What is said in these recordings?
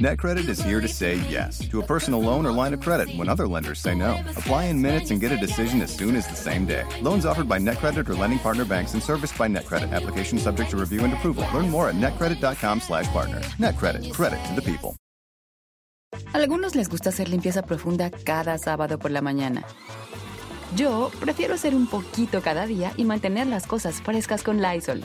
NetCredit is here to say yes to a personal loan or line of credit when other lenders say no. Apply in minutes and get a decision as soon as the same day. Loans offered by NetCredit or lending partner banks and serviced by NetCredit. Application subject to review and approval. Learn more at netcredit.com/partner. NetCredit. Credit to the people. Algunos les gusta hacer limpieza profunda cada sábado por la mañana. Yo prefiero hacer un poquito cada día y mantener las cosas frescas con Lysol.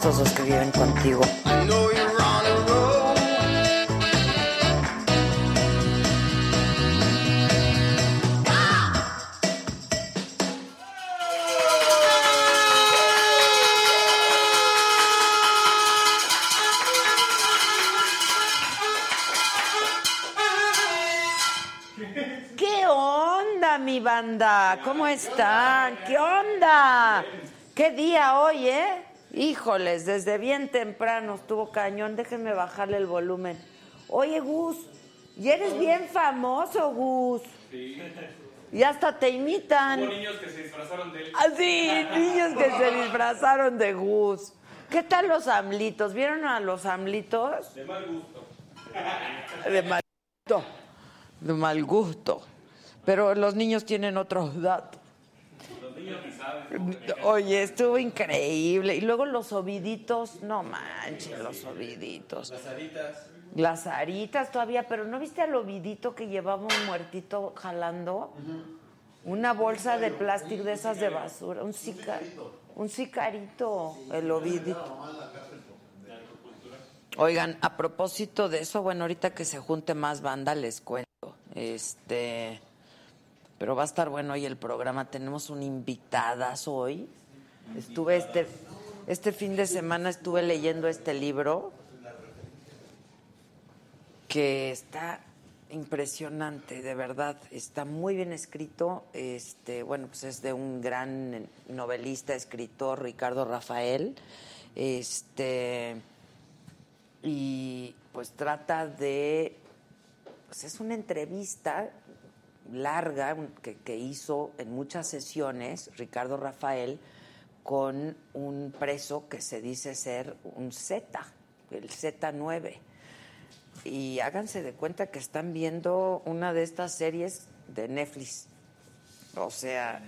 estos dos que viven contigo. ¿Qué onda, mi banda? ¿Cómo están? ¿Qué onda? ¿Qué día hoy, eh? Híjoles, desde bien temprano estuvo cañón. Déjenme bajarle el volumen. Oye, Gus, y eres bien famoso, Gus. Y hasta te imitan. Hubo niños que se disfrazaron de él. Ah, sí, niños que se disfrazaron de Gus. ¿Qué tal los amlitos? ¿Vieron a los amlitos? De mal gusto. De mal gusto. De mal gusto. Pero los niños tienen otros datos. Los niños ni saben. Oye, estuvo increíble. Y luego los oviditos, no manches, los oviditos. Las aritas. Las aritas todavía, pero ¿no viste al ovidito que llevaba un muertito jalando? Una bolsa de plástico de esas de basura, un sicarito. Un sicarito, el ovidito. Oigan, a propósito de eso, bueno, ahorita que se junte más banda les cuento. Este, pero va a estar bueno hoy el programa. Tenemos un invitadas hoy. Estuve este este fin de semana estuve leyendo este libro que está impresionante, de verdad, está muy bien escrito. Este, bueno, pues es de un gran novelista, escritor, Ricardo Rafael. Este y pues trata de pues es una entrevista larga que, que hizo en muchas sesiones Ricardo Rafael con un preso que se dice ser un Z, el Z9 y háganse de cuenta que están viendo una de estas series de Netflix. O sea,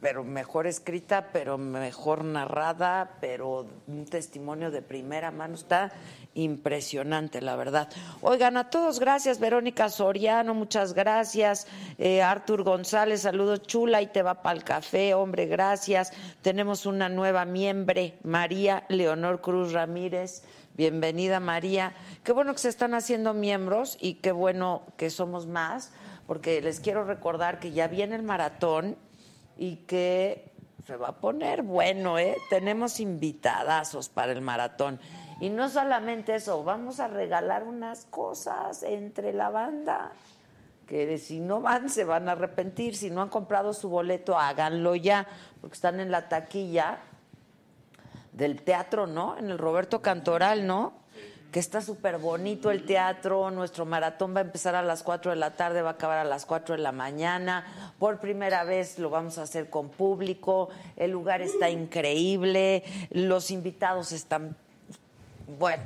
pero mejor escrita, pero mejor narrada, pero un testimonio de primera mano. Está impresionante, la verdad. Oigan, a todos, gracias. Verónica Soriano, muchas gracias. Eh, Artur González, saludos chula y te va para el café, hombre, gracias. Tenemos una nueva miembro, María Leonor Cruz Ramírez. Bienvenida María. Qué bueno que se están haciendo miembros y qué bueno que somos más, porque les quiero recordar que ya viene el maratón y que se va a poner bueno, ¿eh? Tenemos invitadazos para el maratón. Y no solamente eso, vamos a regalar unas cosas entre la banda que si no van se van a arrepentir. Si no han comprado su boleto, háganlo ya, porque están en la taquilla del teatro, ¿no? En el Roberto Cantoral, ¿no? Que está súper bonito el teatro. Nuestro maratón va a empezar a las 4 de la tarde, va a acabar a las 4 de la mañana. Por primera vez lo vamos a hacer con público. El lugar está increíble. Los invitados están, bueno,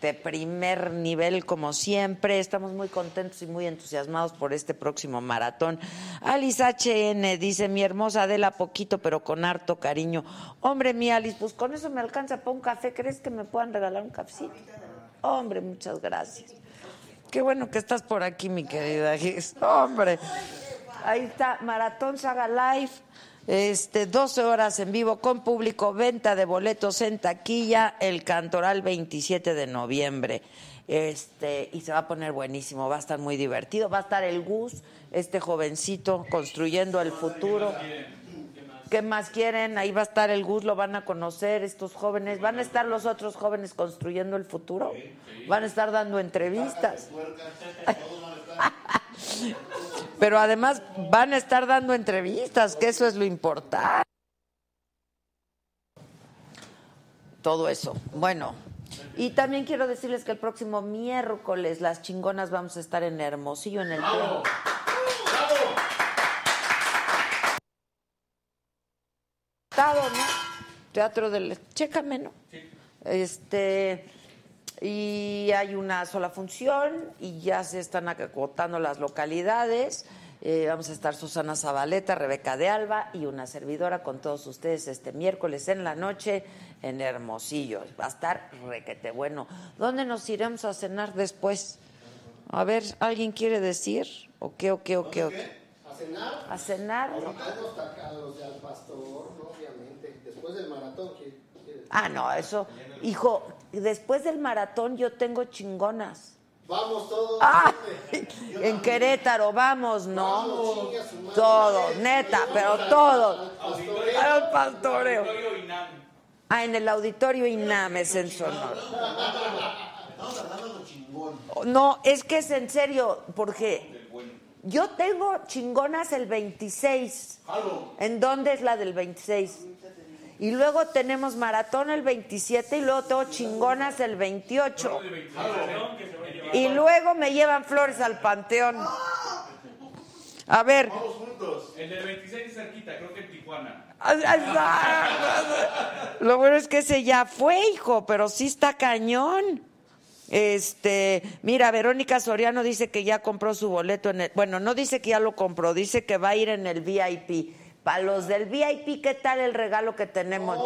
de primer nivel como siempre. Estamos muy contentos y muy entusiasmados por este próximo maratón. Alice HN dice, mi hermosa Adela, poquito pero con harto cariño. Hombre, mi Alice, pues con eso me alcanza para un café. ¿Crees que me puedan regalar un cafecito? Hombre, muchas gracias. Qué bueno que estás por aquí, mi querida Gis. Hombre. Ahí está, Maratón Saga Live. Este, 12 horas en vivo con público, venta de boletos en taquilla, el Cantoral 27 de noviembre. Este, y se va a poner buenísimo, va a estar muy divertido. Va a estar el Gus, este jovencito, construyendo el futuro. ¿qué más quieren? Ahí va a estar el Gus, lo van a conocer estos jóvenes. ¿Van a estar los otros jóvenes construyendo el futuro? Van a estar dando entrevistas. Pero además van a estar dando entrevistas, que eso es lo importante. Todo eso. Bueno, y también quiero decirles que el próximo miércoles las chingonas vamos a estar en Hermosillo en el ¿no? Teatro del Chécame, ¿no? Este y hay una sola función y ya se están acotando las localidades. Eh, vamos a estar Susana Zabaleta, Rebeca de Alba y una servidora con todos ustedes este miércoles en la noche en Hermosillo. Va a estar requete bueno. ¿Dónde nos iremos a cenar después? A ver, ¿alguien quiere decir? ¿O qué, o qué, o qué? o qué? ¿A cenar? ¿A cenar? Ahorita los tacados de al pastor, ¿no? obviamente. Después del maratón, ¿quiere- quiere? Ah, no, eso. Hijo, después del maratón yo tengo chingonas. Vamos todos. Ah, en. Querétaro, vamos, Vamos, ¿no? madre. Todos, neta, pero todos. Al pastoreo. Auditorio INAM. Ah, en el auditorio Inames en Sonora. No, es que es en serio, porque yo tengo chingonas el 26. Jalo. ¿En dónde es la del 26? Y luego tenemos maratón el 27 y luego tengo chingonas el 28. Y luego me llevan flores al panteón. A ver. Vamos juntos. El del 26 es cerquita, creo que en Tijuana. Lo bueno es que ese ya fue, hijo, pero sí está cañón. Este, mira, Verónica Soriano dice que ya compró su boleto en el, bueno, no dice que ya lo compró, dice que va a ir en el VIP. Para los del VIP, ¿qué tal el regalo que tenemos,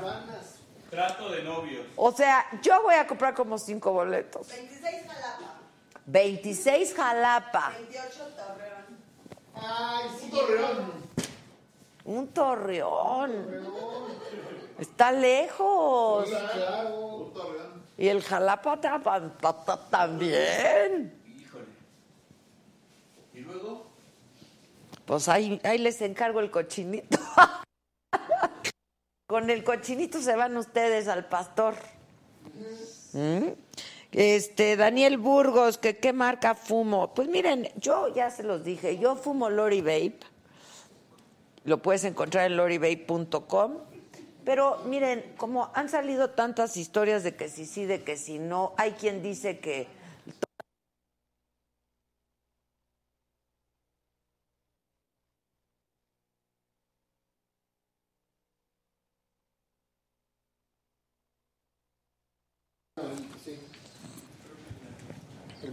ganas. Trato de novios. O sea, yo voy a comprar como cinco boletos. 26 Jalapa, 26 Jalapa, 28 Torreón, Ay, sí, Torreón. un torreón. Está lejos. Claro. Torreón. Y el Jalapa ta- ta- ta- ta- también. Y luego. Pues ahí, ahí les encargo el cochinito. Con el cochinito se van ustedes al pastor. ¿Mm? Este, Daniel Burgos, que qué marca fumo. Pues miren, yo ya se los dije, yo fumo Lori Vape. Lo puedes encontrar en lorivape.com. Pero miren, como han salido tantas historias de que sí, sí, de que sí, no, hay quien dice que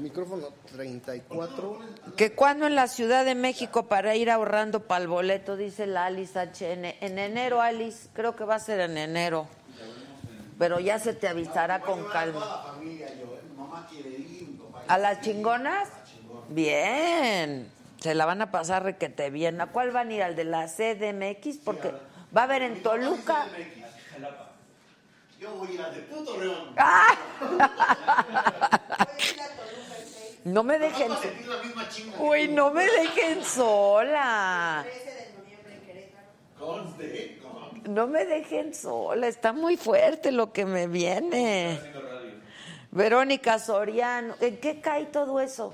micrófono 34. Que cuando en la Ciudad de México para ir ahorrando para el boleto, dice la Alice HN. En enero, Alice, creo que va a ser en enero. Pero ya se te avisará con calma. ¿A las chingonas? Bien. Se la van a pasar requete bien. ¿A cuál van a ir? ¿Al de la CDMX? Porque va a haber en Toluca. Yo voy a ir al de puto León. ¡Ah! voy a ir a Toluca el 6, No me dejen. Vamos a sentir la misma chinga. Uy, no me dejen sola. 13 de noviembre en Querétaro. Conste. No. No me dejen sola. Está muy fuerte lo que me viene. Verónica Soriano, ¿en qué cae todo eso?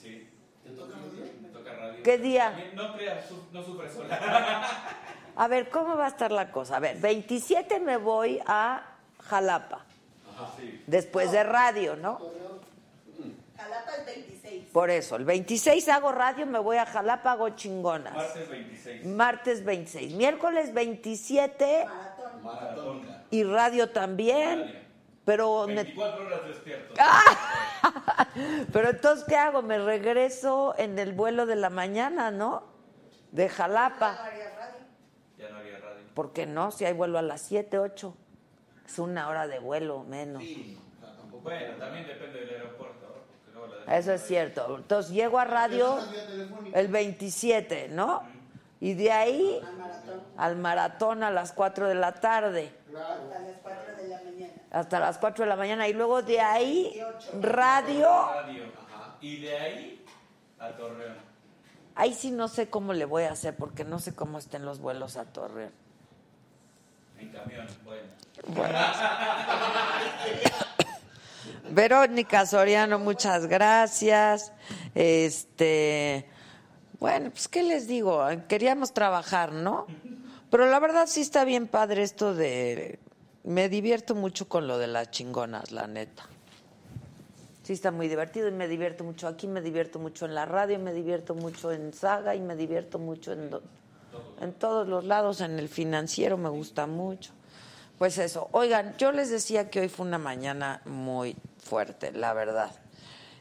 Sí. ¿Te toca radio? Me toca radio. ¿Qué día? No creas, no sufres sola. A ver, ¿cómo va a estar la cosa? A ver, 27 me voy a Jalapa, sí. después de radio, ¿no? Jalapa el 26, Por eso, el 26 hago radio, me voy a Jalapa, hago chingonas. Martes 26. Martes 26, miércoles 27 maratón. Maratónica. y radio también. Pero, me- 24 horas despierto. pero entonces, ¿qué hago? Me regreso en el vuelo de la mañana, ¿no? De Jalapa. Haría radio. Ya no haría radio. ¿Por qué no? Si hay vuelo a las 7, 8. Es una hora de vuelo menos. Bueno, también depende del aeropuerto. porque luego la dejan Eso es cierto. Entonces llego a radio el 27, ¿no? Y de ahí Al maratón, al maratón a las 4 de la tarde, hasta las 4 de la mañana. hasta las 4 de la mañana. Y luego de ahí radio. radio. Y de ahí a Torreón. Ahí sí no sé cómo le voy a hacer porque no sé cómo estén los vuelos a Torreón. En camión, bueno. Verónica Soriano, muchas gracias. Este, bueno, pues qué les digo, queríamos trabajar, ¿no? Pero la verdad sí está bien padre esto de me divierto mucho con lo de las chingonas, la neta. Sí está muy divertido y me divierto mucho aquí, me divierto mucho en la radio, me divierto mucho en Saga y me divierto mucho en en todos los lados, en el financiero me gusta mucho. Pues eso, oigan, yo les decía que hoy fue una mañana muy fuerte, la verdad.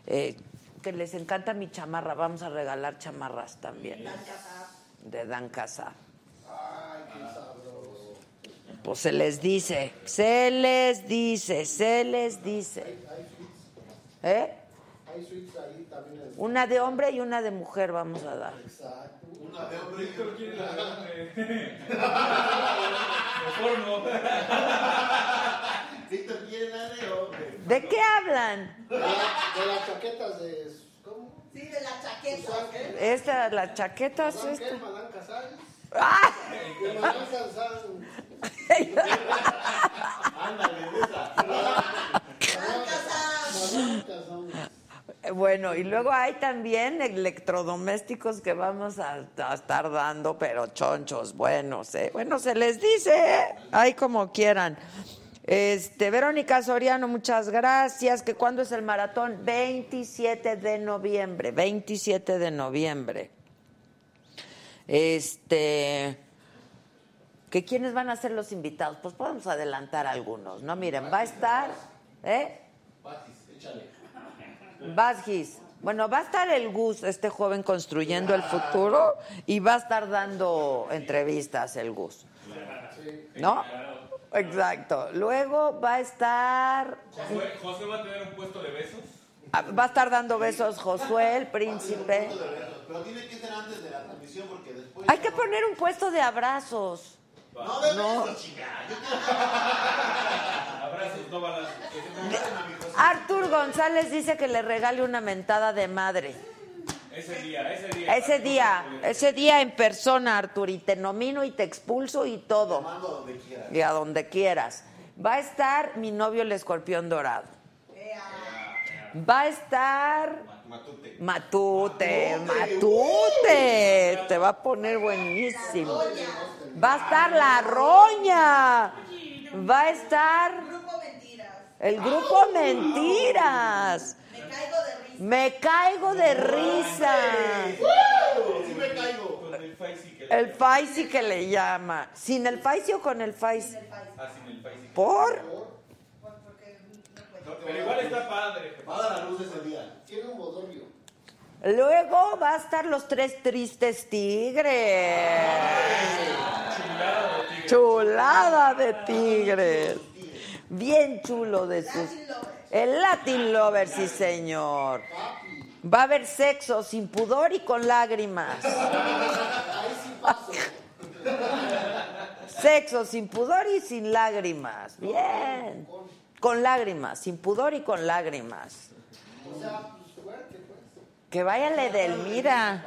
Eh, que les encanta mi chamarra, vamos a regalar chamarras también. De Dan Casar. Pues se les dice, se les dice, se les dice. ¿Eh? Hay suites ahí también. en- Una de hombre y una de mujer vamos a dar. Exacto. Víctor quiere la de Me formo. Víctor quiere la de hombre. ¿De qué hablan? De, la- de las chaquetas de. ¿Cómo? Sí, de la chaqueta. ¿eh? Esta, las chaquetas, ¿Madame qué? esta. ¿Madame Casares? ¡Ah! De Madame Sansan. Madame Casares. Bueno, y luego hay también electrodomésticos que vamos a, a estar dando, pero chonchos, buenos, ¿eh? Bueno, se les dice, ¿eh? Ahí como quieran. Este, Verónica Soriano, muchas gracias. ¿Que cuándo es el maratón? 27 de noviembre, 27 de noviembre. Este, ¿que quiénes van a ser los invitados? Pues podemos adelantar algunos, ¿no? Miren, va a estar, ¿eh? Vázquez. Bueno, va a estar el Gus, este joven construyendo el futuro, y va a estar dando entrevistas el Gus. ¿No? Exacto. Luego va a estar, Josué, Josué va a tener un puesto de besos. ah, va a estar dando besos Josué, el príncipe. Pero tiene que ser antes de la transmisión porque después. Hay que poner un puesto de abrazos. No, de No. besos, chica. Yo Abrazos, no balas. Artur González dice que le regale una mentada de madre. Ese día, ese día. Ese día, ese día en persona, Artur, y te nomino y te expulso y todo. mando donde quiera. Y a donde quieras. Va a estar mi novio el escorpión dorado. Va a estar Matute. Matute, Matute. Te va a poner buenísimo. Va a estar la roña. Va a estar Grupo Mentiras. el grupo Mentiras. Me caigo de risa. Me caigo de risa. Sí me caigo. Con el Faisy que El Faisy que le llama. ¿Sin el Faisy o con el Faisy? Ah, sin el Faisy. ¿Por? No, pero igual está padre. Apaga la luz ese día. Tiene un bodorrio. Luego va a estar los tres tristes tigres. Chulada de tigres. Bien chulo de sus. El Latin Lover, sí, señor. Va a haber sexo sin pudor y con lágrimas. Sexo sin pudor y sin lágrimas. Bien. Con lágrimas, sin pudor y con lágrimas. Que vaya la Edelmira.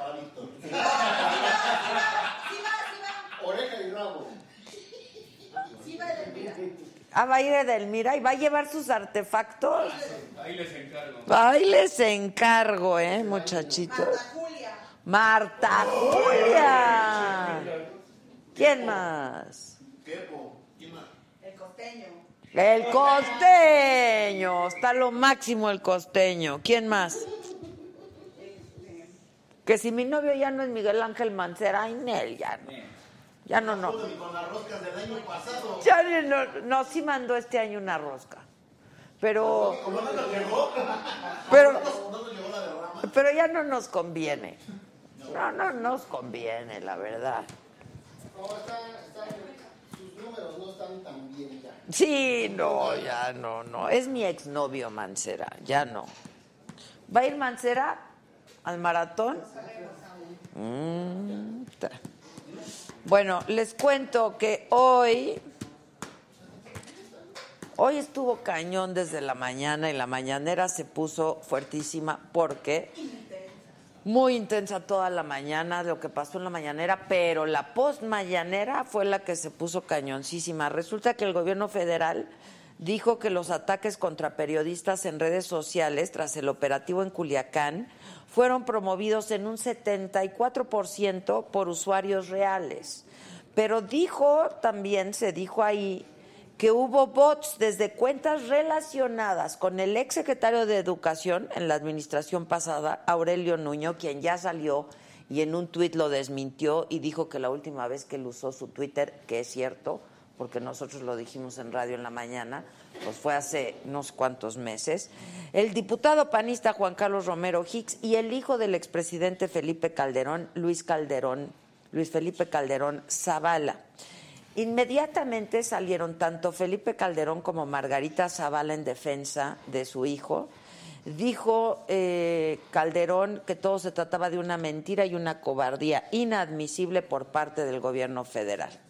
Oreja y rabo. Sí, va de mira. Ah, va a ir Edelmira y va a llevar sus artefactos. Ahí les encargo. Ahí les encargo, ¿eh, muchachitos? Marta Julia. Marta Julia. ¿Quién más? Kepo. ¿Quién más? El costeño. El costeño. Está lo máximo el costeño. ¿Quién más? Que si mi novio ya no es Miguel Ángel Mancera, ay, Nel, ya no. Ya no, no. Y con las roscas del año pasado. Ya no, no, sí mandó este año una rosca. Pero, ¿Cómo no nos llegó? pero, No nos llegó la pero ya no nos conviene. No, no nos conviene, la verdad. No, está, está, sus números no están tan bien ya. Sí, no, ya no, no. Es mi exnovio Mancera, ya no. ¿Va a ir Mancera al maratón? Mm, ta. Bueno, les cuento que hoy, hoy estuvo cañón desde la mañana y la mañanera se puso fuertísima porque muy intensa toda la mañana, lo que pasó en la mañanera, pero la post mañanera fue la que se puso cañoncísima. Resulta que el gobierno federal dijo que los ataques contra periodistas en redes sociales tras el operativo en Culiacán fueron promovidos en un 74% por usuarios reales. Pero dijo también, se dijo ahí, que hubo bots desde cuentas relacionadas con el ex secretario de Educación en la administración pasada, Aurelio Nuño, quien ya salió y en un tuit lo desmintió y dijo que la última vez que él usó su Twitter, que es cierto, porque nosotros lo dijimos en radio en la mañana, pues fue hace unos cuantos meses, el diputado panista Juan Carlos Romero Hicks y el hijo del expresidente Felipe Calderón, Luis Calderón, Luis Felipe Calderón Zavala. Inmediatamente salieron tanto Felipe Calderón como Margarita Zavala en defensa de su hijo. Dijo eh, Calderón que todo se trataba de una mentira y una cobardía inadmisible por parte del gobierno federal.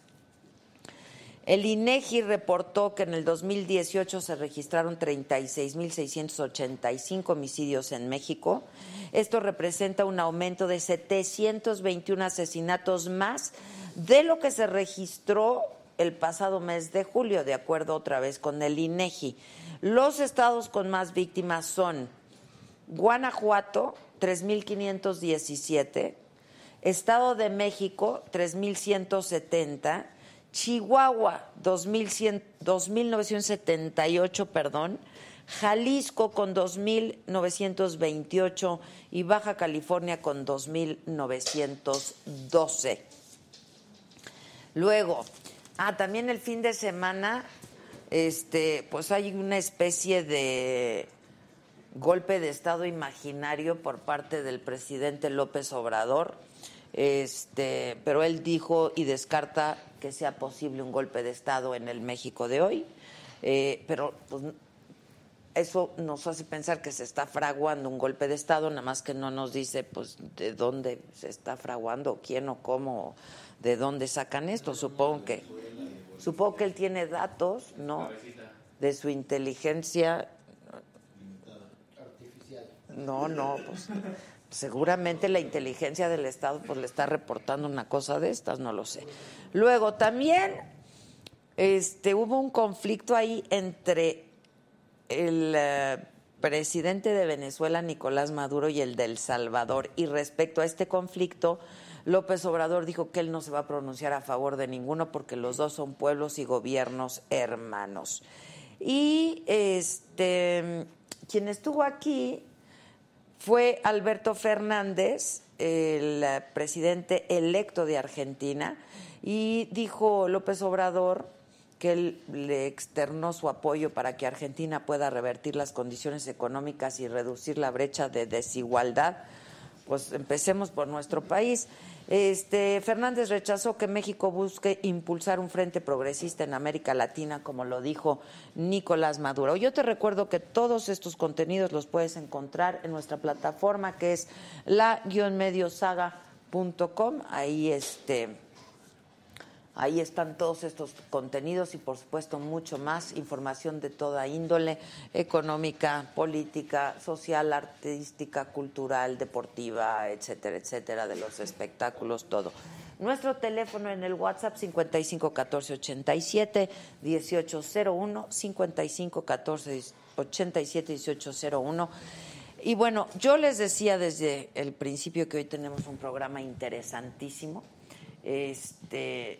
El INEGI reportó que en el 2018 se registraron 36.685 homicidios en México. Esto representa un aumento de 721 asesinatos más de lo que se registró el pasado mes de julio, de acuerdo otra vez con el INEGI. Los estados con más víctimas son Guanajuato, 3.517, Estado de México, 3.170, Chihuahua, 2.978, perdón, Jalisco con 2.928 y Baja California con 2.912. Luego, ah, también el fin de semana, este, pues hay una especie de golpe de Estado imaginario por parte del presidente López Obrador, este, pero él dijo y descarta que sea posible un golpe de Estado en el México de hoy, eh, pero pues, eso nos hace pensar que se está fraguando un golpe de Estado, nada más que no nos dice pues de dónde se está fraguando, quién o cómo de dónde sacan esto. Supongo que, supongo que él tiene datos, ¿no? De su inteligencia. No, no, pues seguramente la inteligencia del Estado pues le está reportando una cosa de estas, no lo sé. Luego también este hubo un conflicto ahí entre el eh, presidente de Venezuela Nicolás Maduro y el del Salvador y respecto a este conflicto López Obrador dijo que él no se va a pronunciar a favor de ninguno porque los dos son pueblos y gobiernos hermanos. Y este quien estuvo aquí fue Alberto Fernández, el presidente electo de Argentina, y dijo López Obrador que él le externó su apoyo para que Argentina pueda revertir las condiciones económicas y reducir la brecha de desigualdad. Pues empecemos por nuestro país. Este, Fernández rechazó que México busque impulsar un frente progresista en América Latina, como lo dijo Nicolás Maduro. Yo te recuerdo que todos estos contenidos los puedes encontrar en nuestra plataforma que es la-mediosaga.com. Ahí este Ahí están todos estos contenidos y, por supuesto, mucho más información de toda índole, económica, política, social, artística, cultural, deportiva, etcétera, etcétera, de los espectáculos, todo. Nuestro teléfono en el WhatsApp 55 14 87 1801 55 14 87 1801. Y bueno, yo les decía desde el principio que hoy tenemos un programa interesantísimo. Este,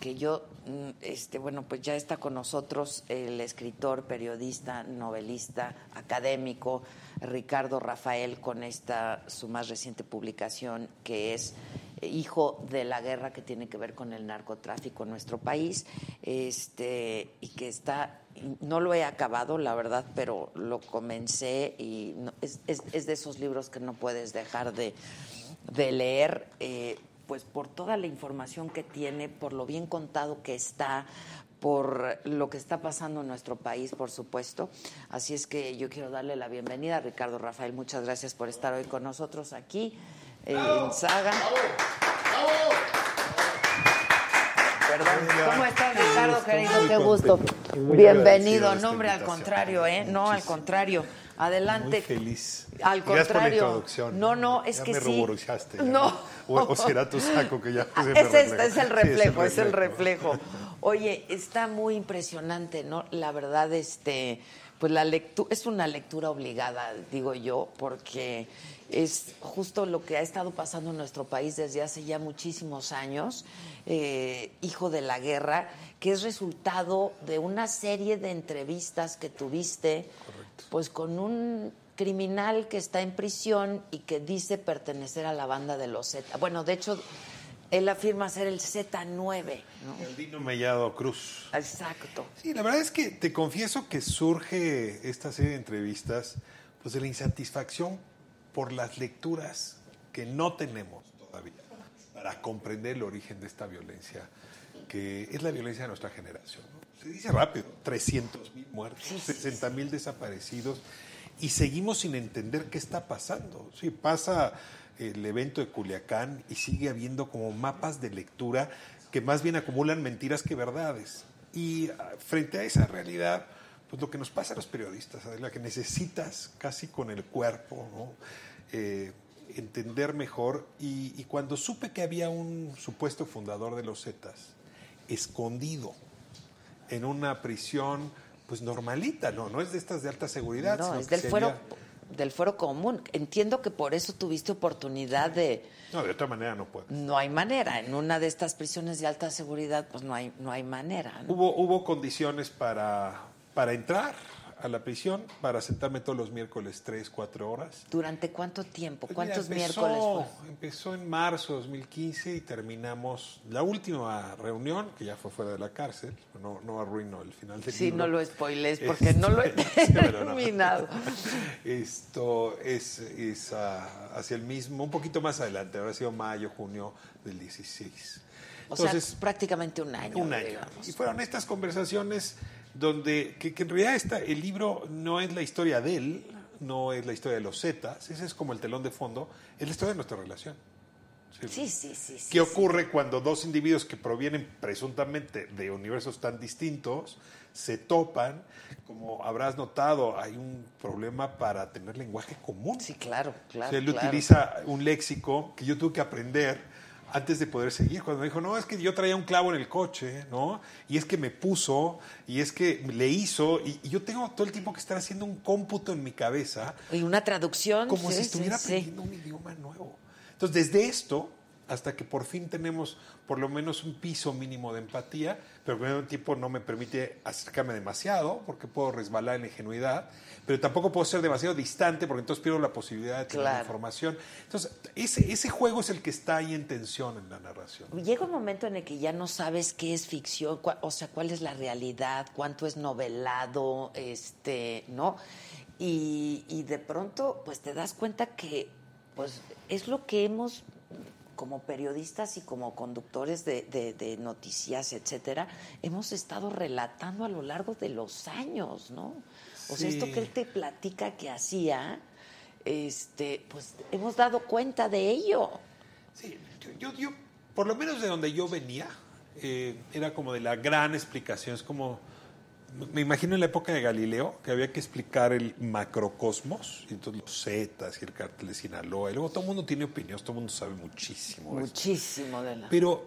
que yo, mm, este, bueno, pues ya está con nosotros el escritor, periodista, novelista, académico, Ricardo Rafael, con esta su más reciente publicación, que es Hijo de la Guerra, que tiene que ver con el narcotráfico en nuestro país, este, y que está, no lo he acabado, la verdad, pero lo comencé y es, es, de esos libros que no puedes dejar de, de leer. Eh, pues por toda la información que tiene, por lo bien contado que está, por lo que está pasando en nuestro país, por supuesto. Así es que yo quiero darle la bienvenida a Ricardo Rafael. Muchas gracias por estar hoy con nosotros aquí eh, en Saga. Perdón. ¿Cómo estás, Ricardo, querido? Qué gusto. Bienvenido. No, hombre, al contrario, ¿eh? No, al contrario. Adelante. Muy feliz. Al Gracias por la contrario. introducción. No, no, es Ya que me sí. ya. No. O, o será tu saco que ya se me es, es el reflejo, es el reflejo. Oye, está muy impresionante, ¿no? La verdad, este, pues la lectura, es una lectura obligada, digo yo, porque es justo lo que ha estado pasando en nuestro país desde hace ya muchísimos años, eh, hijo de la guerra, que es resultado de una serie de entrevistas que tuviste, pues con un criminal que está en prisión y que dice pertenecer a la banda de los Z. Bueno, de hecho, él afirma ser el Z9, ¿no? El Dino Mellado Cruz. Exacto. Sí, la verdad es que te confieso que surge esta serie de entrevistas pues de la insatisfacción por las lecturas que no tenemos todavía para comprender el origen de esta violencia, que es la violencia de nuestra generación. ¿no? Se dice rápido, 300 mil muertos, 60 mil desaparecidos, y seguimos sin entender qué está pasando. Sí, pasa el evento de Culiacán y sigue habiendo como mapas de lectura que más bien acumulan mentiras que verdades. Y ah, frente a esa realidad, pues lo que nos pasa a los periodistas, la que necesitas casi con el cuerpo. Eh, entender mejor. Y, y cuando supe que había un supuesto fundador de los Zetas escondido en una prisión, pues normalita, ¿no? No es de estas de alta seguridad. No, sino es que del se fuero, del fuero común. Entiendo que por eso tuviste oportunidad de... No, de otra manera no puede. No hay manera. En una de estas prisiones de alta seguridad, pues no hay, no hay manera. ¿no? Hubo, hubo condiciones para, para entrar a la prisión, para sentarme todos los miércoles tres, cuatro horas. ¿Durante cuánto tiempo? Mira, ¿Cuántos empezó- miércoles fue? Empezó en marzo de 2015 y terminamos la última reunión, que ya fue fuera de la cárcel. No, no arruino el final del Sí, libro. no lo spoilees porque no lo he no. terminado. Esto es, es, ah, hacia el mismo, un poquito más adelante, habrá sido mayo, junio del 16. O sea, prácticamente un año. Un año. digamos. Y fueron estas conversaciones donde, que, que en realidad esta, el libro no es la historia de él, no es la historia de los Zetas, ese es como el telón de fondo, es la historia de nuestra relación. Sí, sí, sí. sí, ¿Qué sí. ocurre cuando dos individuos que provienen presuntamente de universos tan distintos se topan? Como habrás notado, hay un problema para tener lenguaje común. Sí, claro, O claro. sea, él claro. utiliza un léxico que yo tuve que aprender antes de poder seguir. Cuando me dijo, no, es que yo traía un clavo en el coche, ¿no? Y es que me puso, y es que le hizo, y, y yo tengo todo el tiempo que estar haciendo un cómputo en mi cabeza Y una traducción. como sí, si estuviera sí. aprendiendo un idioma nuevo. Entonces, desde esto hasta que por fin tenemos por lo menos un piso mínimo de empatía, pero al mismo tiempo no me permite acercarme demasiado porque puedo resbalar en la ingenuidad, pero tampoco puedo ser demasiado distante porque entonces pierdo la posibilidad de tener Claro. información. Entonces, ese, ese juego es el que está ahí en tensión en la narración. Llega un momento en el que ya no sabes qué es ficción, cua- o sea, cuál es la realidad, cuánto es novelado, este, ¿no? Y, y de pronto, pues te das cuenta que, pues, es lo que hemos, como periodistas y como conductores de, de- de noticias, etcétera, hemos estado relatando a lo largo de los años, ¿no? O sea, esto que él te platica que hacía, este, pues hemos dado cuenta de ello. Sí, yo, yo, yo, por lo menos de donde yo venía, eh, era como de la gran explicación. Es como, me imagino en la época de Galileo, que había que explicar el macrocosmos, y entonces los zetas y el cártel de Sinaloa. Y luego todo el mundo tiene opiniones, todo el mundo sabe muchísimo. de. Muchísimo de la... Pero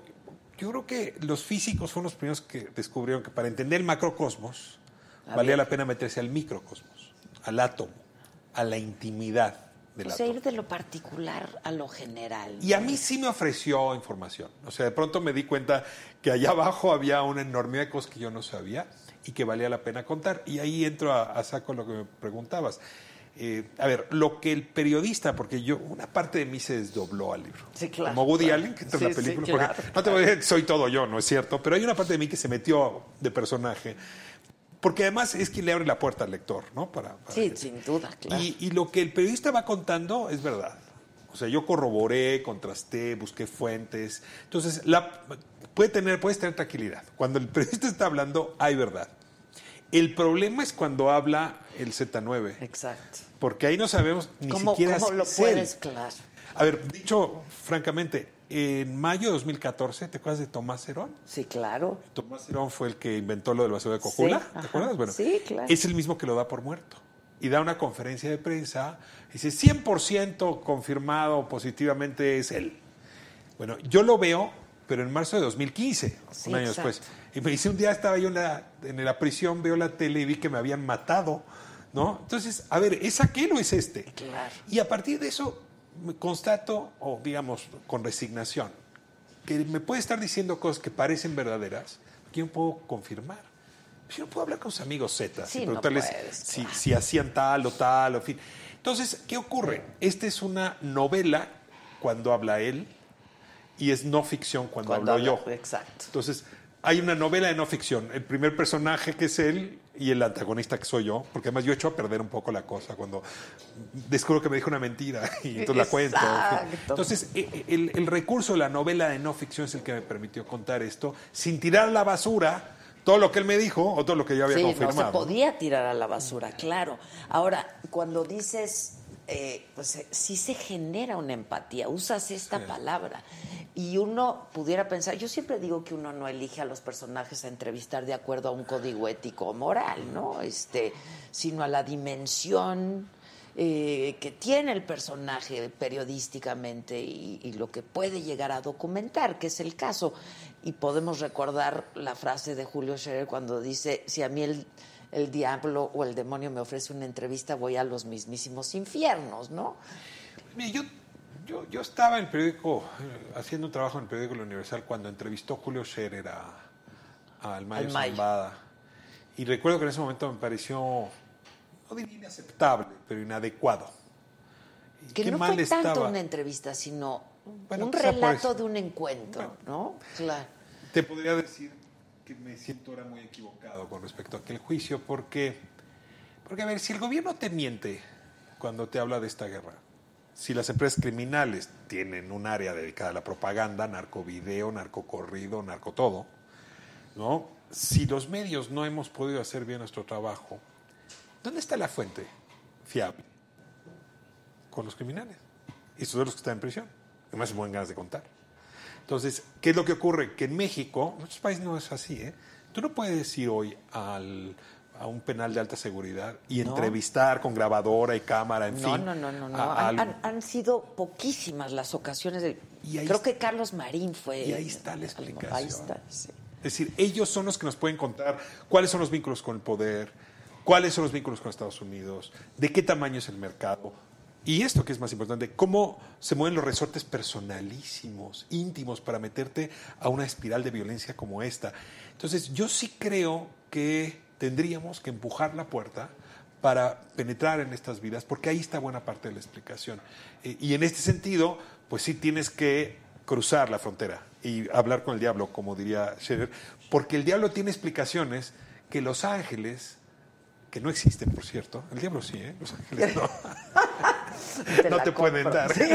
yo creo que los físicos fueron los primeros que descubrieron que para entender el macrocosmos valía la pena meterse al microcosmos, al átomo, a la intimidad del O sea, átomo. ir de lo particular a lo general. Y a mí sí me ofreció información. O sea, de pronto me di cuenta que allá abajo había una enormidad de cosas que yo no sabía y que valía la pena contar. Y ahí entro a, a saco lo que me preguntabas. Eh, a ver, lo que el periodista, porque yo, una parte de mí se desdobló al libro. Sí, claro, Como Woody claro. Allen, que entra Sí, en la sí, película. claro, porque no te voy a decir soy todo yo, no es cierto. Pero hay una parte de mí que se metió de personaje. Porque además es quien le abre la puerta al lector, ¿no? Para, para Sí, sin duda, claro. y, y lo que el periodista va contando es verdad. O sea, yo corroboré, contrasté, busqué fuentes. Entonces, la, puede tener, puedes tener tranquilidad. Cuando el periodista está hablando, hay verdad. El problema es cuando habla el Z9, Exacto. porque ahí no sabemos ni ¿Cómo, siquiera cómo lo puedes, claro? A ver, dicho francamente, en mayo de 2014, ¿te acuerdas de Tomás Herón? Sí, claro. Tomás Herón fue el que inventó lo del vaso de Cojula, Sí, ¿te ajá. acuerdas? Bueno, Sí, claro. es el mismo que lo da por muerto. y da una conferencia de prensa, dice 100% confirmado positivamente es él. Bueno, yo lo veo, pero en marzo de 2015, Sí, un año exacto. después. Y me dice, un día estaba yo en la, en la prisión, veo la tele y vi que me habían matado, ¿no? Entonces, a ver, ¿es aquel o es este? Claro. Y a partir de eso me constato, o digamos, con resignación, que me puede estar diciendo cosas que parecen verdaderas, que yo no puedo confirmar. Yo no puedo hablar con sus amigos Z Sí, y no preguntarles puedes, si, claro. si hacían tal o tal, o fin. Entonces, ¿qué ocurre? Esta es una novela cuando habla él y es no ficción cuando, Cuando hablo habla- yo. exacto. Entonces, hay una novela de no ficción. El primer personaje que es él y el antagonista que soy yo, porque además yo echo a perder un poco la cosa cuando descubro que me dijo una mentira y entonces la cuento. Exacto. Entonces, e- el, el recurso de la novela de no ficción es el que me permitió contar esto sin tirar la basura todo lo que él me dijo o todo lo que yo había Sí, no confirmado. se podía tirar a la basura, claro. Ahora, cuando dices, eh, pues eh, sí se genera una empatía, usas esta palabra. Y uno pudiera pensar, yo siempre digo que uno no elige a los personajes a entrevistar de acuerdo a un código ético o moral, ¿no? Este, sino a la dimensión eh, que tiene el personaje periodísticamente y, y lo que puede llegar a documentar, que es el caso. Y podemos recordar la frase de Julio Scherer cuando dice, si a mí el, el diablo o el demonio me ofrece una entrevista, voy a los mismísimos infiernos, ¿no? Mire, yo, yo, yo estaba en el periódico, eh, haciendo un trabajo en el periódico La Universal cuando entrevistó Julio Scherer a, a Almayo Al Mayo. Zambada. Y recuerdo que en ese momento me pareció, no diría inaceptable, pero inadecuado. Que qué no mal fue tanto estaba. una entrevista, sino Bueno, un por relato de un encuentro, ¿no? Claro. Te podría decir que me siento ahora muy equivocado con respecto a aquel juicio, porque, porque a ver, si el gobierno te miente cuando te habla de esta guerra, si las empresas criminales tienen un área dedicada a la propaganda, narcovideo, narcocorrido, narcotodo, ¿no? Si los medios no hemos podido hacer bien nuestro trabajo, ¿dónde está la fuente fiable? Con los criminales. Y son los que están en prisión. Además, se mueven ganas de contar. Entonces, ¿qué es lo que ocurre? Que en México, en otros países no es así, ¿eh? Tú no puedes ir hoy al, a un penal de alta seguridad y No. entrevistar con grabadora y cámara, en No, fin. no, no, no, no. a- Han, al- han- han sido poquísimas las ocasiones. De, Y creo está- que Carlos Marín fue. Y ahí está la Ahí explicación. está, sí. Es decir, ellos son los que nos pueden contar cuáles son los vínculos con el poder, cuáles son los vínculos con Estados Unidos, de qué tamaño es el mercado. Y esto que es más importante, cómo se mueven los resortes personalísimos, íntimos, para meterte a una espiral de violencia como esta. Entonces, yo sí creo que tendríamos que empujar la puerta para penetrar en estas vidas, porque ahí está buena parte de la explicación. Eh, y en este sentido, pues sí tienes que cruzar la frontera y hablar con el diablo, como diría Scherer, porque el diablo tiene explicaciones que los ángeles, que no existen, por cierto, el diablo sí, ¿eh? Los ángeles no, Te no te pueden dar. Sí.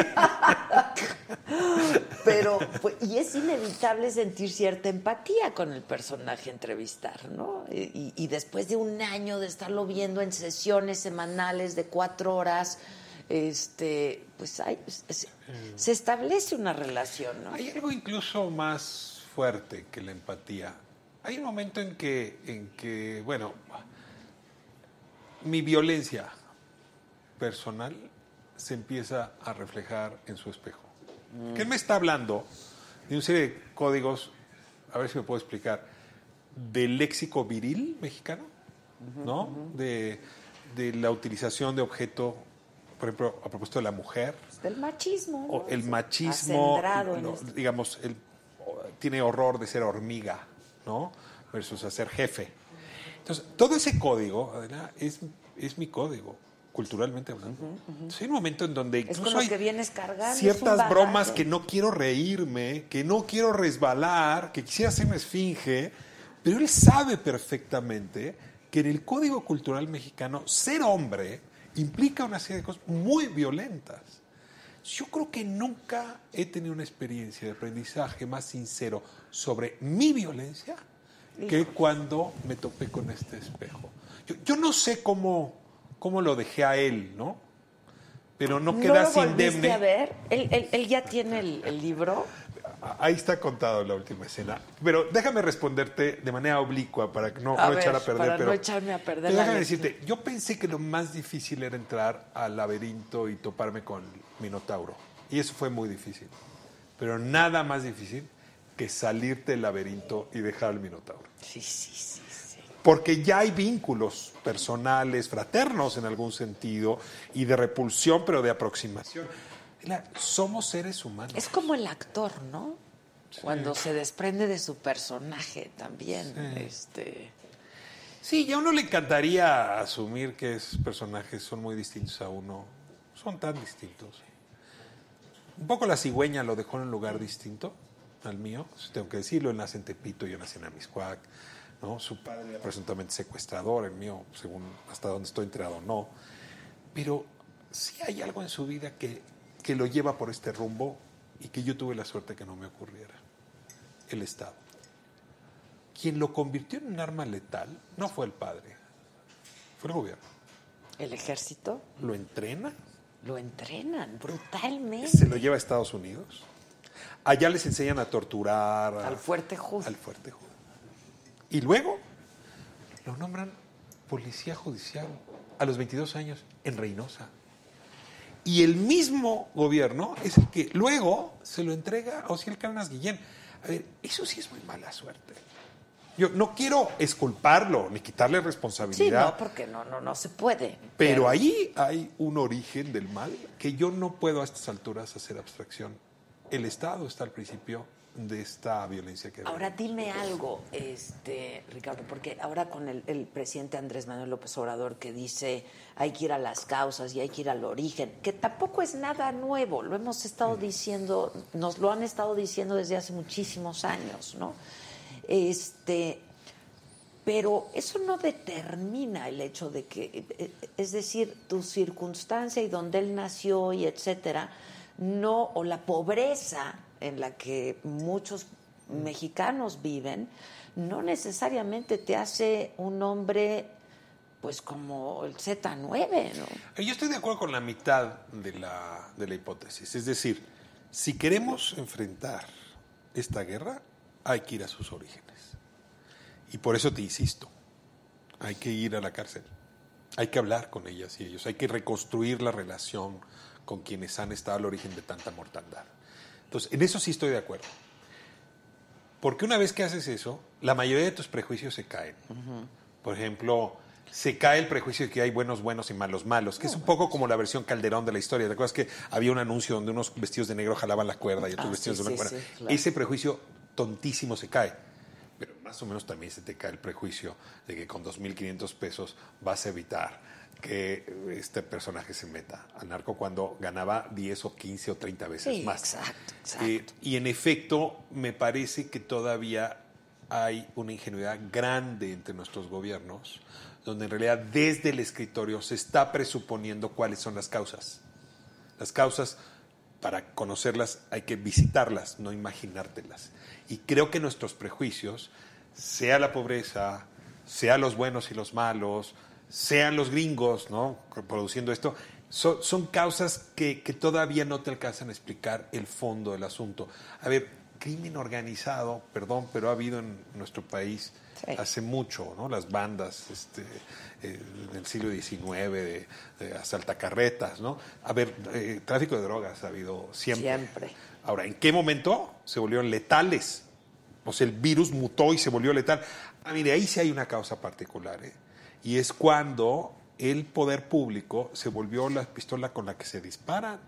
Pero, pues, y es inevitable sentir cierta empatía con el personaje a entrevistar, ¿no? Y, y después de un año de estarlo viendo en sesiones semanales de cuatro horas, este, pues hay, se, se establece una relación, ¿no? Hay algo incluso más fuerte que la empatía. Hay un momento en que, en que, bueno, mi violencia personal se empieza a reflejar en su espejo. Que él me está hablando de una serie de códigos, a ver si me puedo explicar, del léxico viril mexicano, ¿no? de, de la utilización de objeto, por ejemplo, a propósito de la mujer, Del machismo, ¿no? o el machismo, no, digamos, el- tiene horror de ser hormiga, ¿no? Versus a ser jefe. Entonces, todo ese código, Adela, es, es mi código, culturalmente hablando. Entonces, hay un momento en donde incluso hay que vienes cargando. ciertas bromas que no quiero reírme, que no quiero resbalar, que quisiera ser una esfinge, pero él sabe perfectamente que en el código cultural mexicano ser hombre implica una serie de cosas muy violentas. Yo creo que nunca he tenido una experiencia de aprendizaje más sincero sobre mi violencia que cuando me topé con este espejo. Yo, yo no sé cómo, cómo lo dejé a él, ¿no? Pero no ¿No quedas lo volviste indemne. a ver? ¿Él, él- él ya tiene el, el libro? ahí está contado la última escena. Pero déjame responderte de manera oblicua para que no, A no ver, echar a perder. para no pero, echarme a perder pero la déjame decirte, yo pensé que lo más difícil era entrar al laberinto y toparme con Minotauro. Y eso fue muy difícil. Pero nada más difícil que salirte del laberinto y dejar al Minotauro. Sí, sí, sí, sí. Porque ya hay vínculos personales, fraternos en algún sentido, y de repulsión, pero de aproximación. La- somos seres humanos. Es como el actor, ¿no? Cuando se desprende de su personaje también. Este. Sí, y a uno le encantaría asumir que esos personajes son muy distintos a uno. Son tan distintos. Un poco la cigüeña lo dejó en un lugar distinto al mío, tengo que decirlo. Él nace en Tepito, yo nací en Amiscuac. ¿no? Su padre era presuntamente secuestrador, el mío, según hasta donde estoy enterado, no. Pero sí hay algo en su vida que, que lo lleva por este rumbo y que yo tuve la suerte que no me ocurriera. El Estado. Quien lo convirtió en un arma letal no fue el padre, fue el gobierno. El ejército Lo entrena, lo entrenan brutalmente. se lo lleva a Estados Unidos. Allá les enseñan a torturar. Al fuerte Hood. Al fuerte Hood. Y luego lo nombran policía judicial a los 22 años en Reynosa. Y el mismo gobierno es el que luego se lo entrega a Osiel Cárdenas Guillén. A ver, eso sí es muy mala suerte. Yo no quiero esculparlo ni quitarle Sí, responsabilidad. no, porque no, no, no se puede. Pero ahí hay un origen del mal que yo no puedo a estas alturas hacer abstracción. El Estado está al principio de esta violencia que Ahora dime algo, este, Ricardo, porque ahora con el, el presidente Andrés Manuel López Obrador que dice hay que ir a las causas y hay que ir al origen, que tampoco es nada nuevo, lo hemos estado diciendo, nos lo han estado diciendo desde hace muchísimos años, ¿no? Este, pero eso no determina el hecho de que, eh, es decir, tu circunstancia y donde él nació y etcétera, no, o la pobreza en la que muchos mexicanos viven, no necesariamente te hace un hombre, pues como el Z9, ¿no? Yo estoy de acuerdo con la mitad de la, de la hipótesis. Es decir, si queremos enfrentar esta guerra, hay que ir a sus orígenes. Y por eso te insisto, hay que ir a la cárcel. Hay que hablar con ellas y ellos. Hay que reconstruir la relación con quienes han estado al origen de tanta mortandad. Entonces, en eso sí estoy de acuerdo. Porque una vez que haces eso, la mayoría de tus prejuicios se caen. Por ejemplo, se cae el prejuicio de que hay buenos buenos y malos malos, que es un poco como la versión Calderón de la historia. ¿Te acuerdas que había un anuncio donde unos vestidos de negro jalaban la cuerda y otros Ah, vestidos sí, de sí, blanco? sí, claro. Ese prejuicio tontísimo se cae. Pero más o menos también se te cae el prejuicio de que con 2.500 pesos vas a evitar que este personaje se meta al narco cuando ganaba 10 o 15 o 30 veces Sí, más. exacto, exacto. Eh, y en efecto, me parece que todavía hay una ingenuidad grande entre nuestros gobiernos, donde en realidad desde el escritorio se está presuponiendo cuáles son las causas. Las causas, para conocerlas, hay que visitarlas, no imaginártelas. Y creo que nuestros prejuicios, sea la pobreza, sea los buenos y los malos, sean los gringos, ¿no? Produciendo esto, son, son causas que, que todavía no te alcanzan a explicar el fondo del asunto. A ver, crimen organizado, perdón, pero ha habido en nuestro país Sí. hace mucho, ¿no? Las bandas este, eh, del siglo XIX, de, de asaltacarretas, ¿no? A ver, eh, tráfico de drogas ha habido siempre. Siempre. Ahora, ¿en qué momento se volvieron letales? O sea, el virus mutó y se volvió letal. Ah, mire, ahí sí hay una causa particular, ¿eh? Y es cuando el poder público se volvió la pistola con la que se disparan.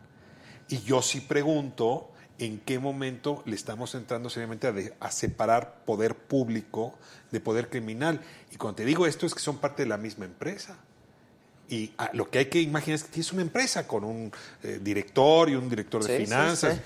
Y yo sí pregunto en qué momento le estamos entrando seriamente a, de- a separar poder público de poder criminal. Y cuando te digo esto es que son parte de la misma empresa. Y ah, lo que hay que imaginar es que tienes una empresa con un eh, director y un director de Sí, sí, finanzas. sí.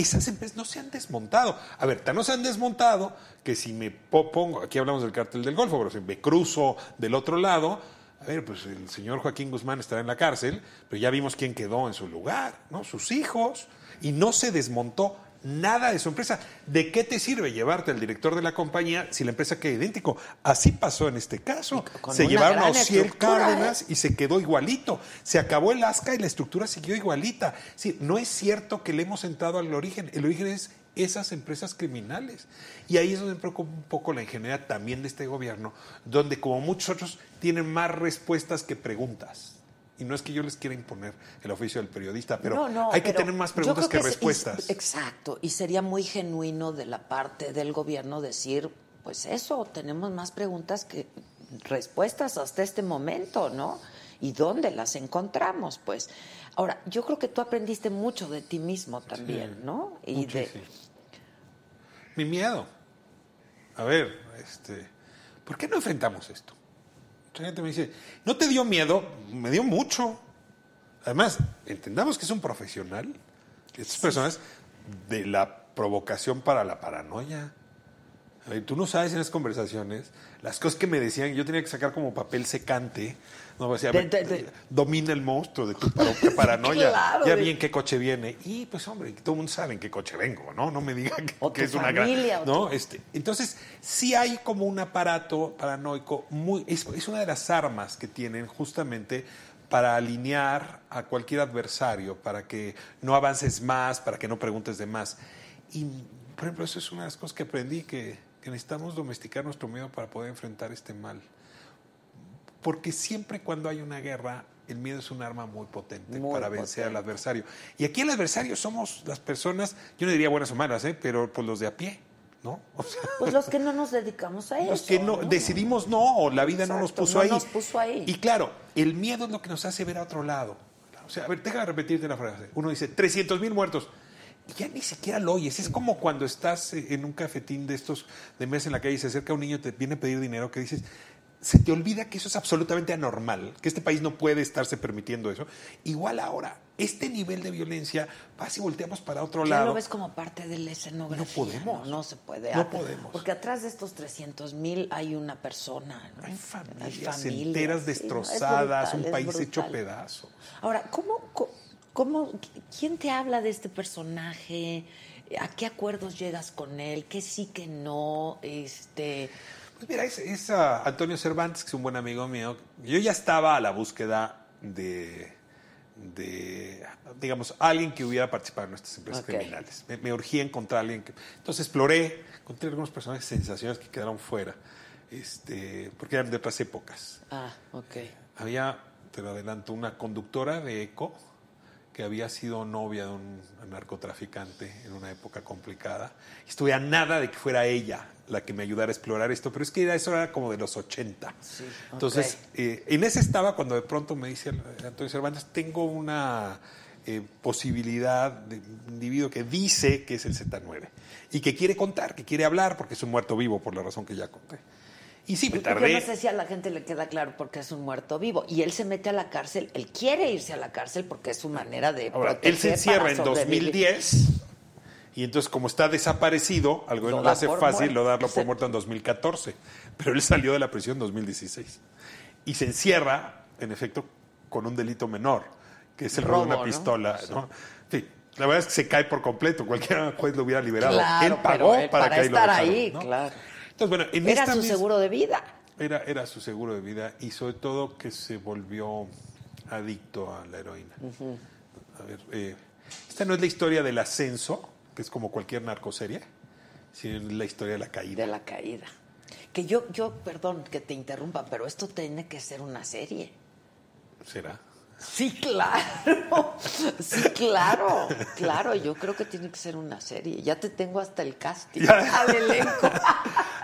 Esas empresas no se han desmontado. A ver, tan no se han desmontado que si me po- pongo, aquí hablamos del cártel del Golfo, pero si me cruzo del otro lado, a ver, pues el señor Joaquín Guzmán estará en la cárcel, pero ya vimos quién quedó en su lugar, ¿no? Sus hijos. Y no se desmontó nada de su empresa. ¿De qué te sirve llevarte al director de la compañía si la empresa queda idéntico? Así pasó en este caso. Se llevaron a Ociel estructura, Cárdenas ¿eh? y se quedó igualito. Se acabó el ASCA y la estructura siguió igualita. Sí, no es cierto que le hemos entrado al origen. El origen es esas empresas criminales. Y ahí es donde me preocupa un poco la ingeniería también de este gobierno, donde como muchos otros tienen más respuestas que preguntas. Y no es que yo les quiera imponer el oficio del periodista, pero No, no, hay que pero tener más preguntas que, es- respuestas. es- exacto, y sería muy genuino de la parte del gobierno decir, pues eso, tenemos más preguntas que respuestas hasta este momento, ¿no? ¿Y dónde las encontramos? Pues, ahora, yo creo que tú aprendiste mucho de ti mismo también, ¿no? Y de. Mi miedo. A ver, este, ¿por qué no enfrentamos esto? Mucha gente me dice, ¿no te dio miedo? Me dio mucho. Además, entendamos que es un profesional. Estas personas de la provocación para la paranoia. Ver, tú no sabes en las conversaciones las cosas que me decían, yo tenía que sacar como papel secante. No, decía, de- de- domina el monstruo de tu propia paranoia. claro, ya vi en qué coche viene. Y pues, hombre, todo el mundo sabe en qué coche vengo, ¿no? No me digan que, O que tu es una gran. familia, ¿no? Este, entonces, sí hay como un aparato paranoico muy. Es, es una de las armas que tienen justamente para alinear a cualquier adversario, para que no avances más, para que no preguntes de más. Y, por ejemplo, eso es una de las cosas que aprendí, que, que necesitamos domesticar nuestro miedo para poder enfrentar este mal. Porque siempre cuando hay una guerra, el miedo es un arma muy potente Muy para vencer al potente. adversario. Y aquí el adversario somos las personas, yo no diría buenas o malas, ¿eh? pero pues los de a pie, ¿no? O sea, pues los que no nos dedicamos a eso. los que no, decidimos no, o la vida no nos Exacto, puso no ahí. nos puso ahí. Y claro, el miedo es lo que nos hace ver a otro lado. O sea, a ver, déjame repetirte la frase. Uno dice, 300 mil muertos. Y ya ni siquiera lo oyes. Es como cuando estás eh, en un cafetín de estos de mes en la calle y se acerca un niño y te viene a pedir dinero que dices, se te olvida que eso es absolutamente anormal, que este país no puede estarse permitiendo eso. Igual ahora, este nivel de violencia, vas y volteamos para otro Ya lado. lo ves como parte de la escenografía. No podemos. No, No se puede. No podemos. Porque atrás de estos 300 mil hay una persona. ¿no? Hay familias Hay familias, enteras sí, ¿no? Es destrozadas, brutal, un país hecho pedazos. Ahora, ¿cómo, cómo, quién te habla de este personaje? ¿A qué acuerdos llegas con él? ¿Qué sí, que no? Este, Pues mira, es, es, ah, Antonio Cervantes, que es un buen amigo mío. Yo ya estaba a la búsqueda de, de digamos, alguien que hubiera participado en nuestras empresas criminales. Me, me urgía encontrar a alguien que... Entonces exploré, encontré algunos personajes sensacionales que quedaron fuera, este, porque eran de otras épocas. ah, ok. Había, te lo adelanto, una conductora de ECO que había sido novia de un narcotraficante en una época complicada. Estuve a nada de que fuera ella la que me ayudara a explorar esto, pero es que eso era como de los 80. Entonces, eh, en ese estaba cuando de pronto me dice Antonio Cervantes, tengo una eh, posibilidad de un individuo que dice que es el Z9 y que quiere contar, que quiere hablar, porque es un muerto vivo por la razón que ya conté. Y sí, me Yo tardé. no sé si a la gente le queda claro porque es un muerto vivo. Y él se mete a la cárcel, él quiere irse a la cárcel porque es su manera de Ahora, proteger él se encierra en sobrevivir. 2010 y entonces como está desaparecido, al gobierno Lo le hace fácil muerto. lo darlo por Sí. muerto en 2014, pero él salió de la prisión en 2016 y se encierra, en efecto, con un delito menor, que es el robo de una ¿no? pistola. ¿no? En fin, la verdad es que se cae por completo, cualquier juez lo hubiera liberado. Claro, él pagó él- para, para que ahí lo estar dejaran, ahí, ¿no? claro. Entonces, bueno, en Era esta su seguro de vida. era, era su seguro de vida y sobre todo que se volvió adicto a la heroína. A ver, eh, esta no es la historia del ascenso, que es como cualquier narcoserie, sino es la historia de la caída. De la caída. Que yo, yo, perdón que te interrumpa, pero esto tiene que ser una serie. ¿Será? Sí, claro. Sí, claro. Claro, yo creo que tiene que ser una serie. Ya te tengo hasta el casting Ya. al elenco.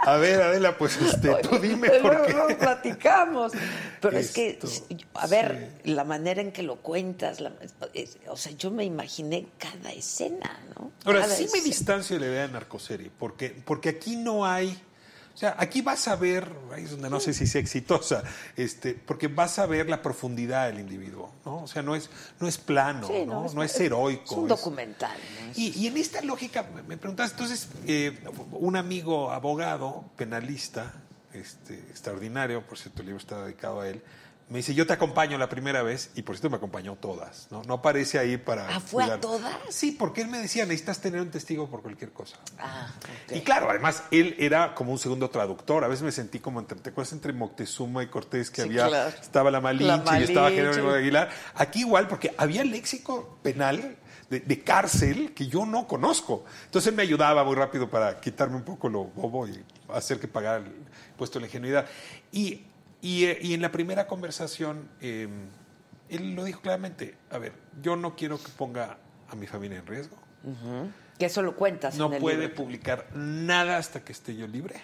A ver, Adela, pues este, tú dime Pero por qué. luego platicamos. Pero Esto, es que, a ver, la manera en que lo cuentas, la- es- o sea, yo me imaginé cada escena, ¿no? Ahora, Cada sí me distancio de la idea de narcoserie, porque, porque aquí no hay. O sea, aquí vas a ver, ahí es donde no sé si sea exitosa, este, porque vas a ver la profundidad del individuo, ¿no? O sea, no es, no es plano, Sí, ¿no? es- No es heroico. Es un documental, ¿no? Y, y en esta lógica, me- me preguntas, entonces, eh, un amigo abogado, penalista, este, extraordinario, por cierto, el libro está dedicado a él, me dice, yo te acompaño la primera vez, y por cierto me acompañó todas, ¿no? No aparece ahí para... Ah, ¿fue a todas? Sí, porque él me decía, necesitas tener un testigo por cualquier cosa. Ah. Y claro, además, él era como un segundo traductor. A veces me sentí como entre, ¿te acuerdas entre Moctezuma y Cortés que Sí, había, claro. estaba la Malinche La y estaba. Jerónimo de Aguilar? Aquí igual, porque había léxico penal de, de cárcel que yo no conozco. Entonces él me ayudaba muy rápido para quitarme un poco lo bobo y hacer que pagara el puesto de la ingenuidad. Y, y, y en la primera conversación, eh, él lo dijo claramente, a ver, yo no quiero que ponga a mi familia en riesgo. Que eso lo cuentas No en el puede libro. publicar nada hasta que esté yo libre,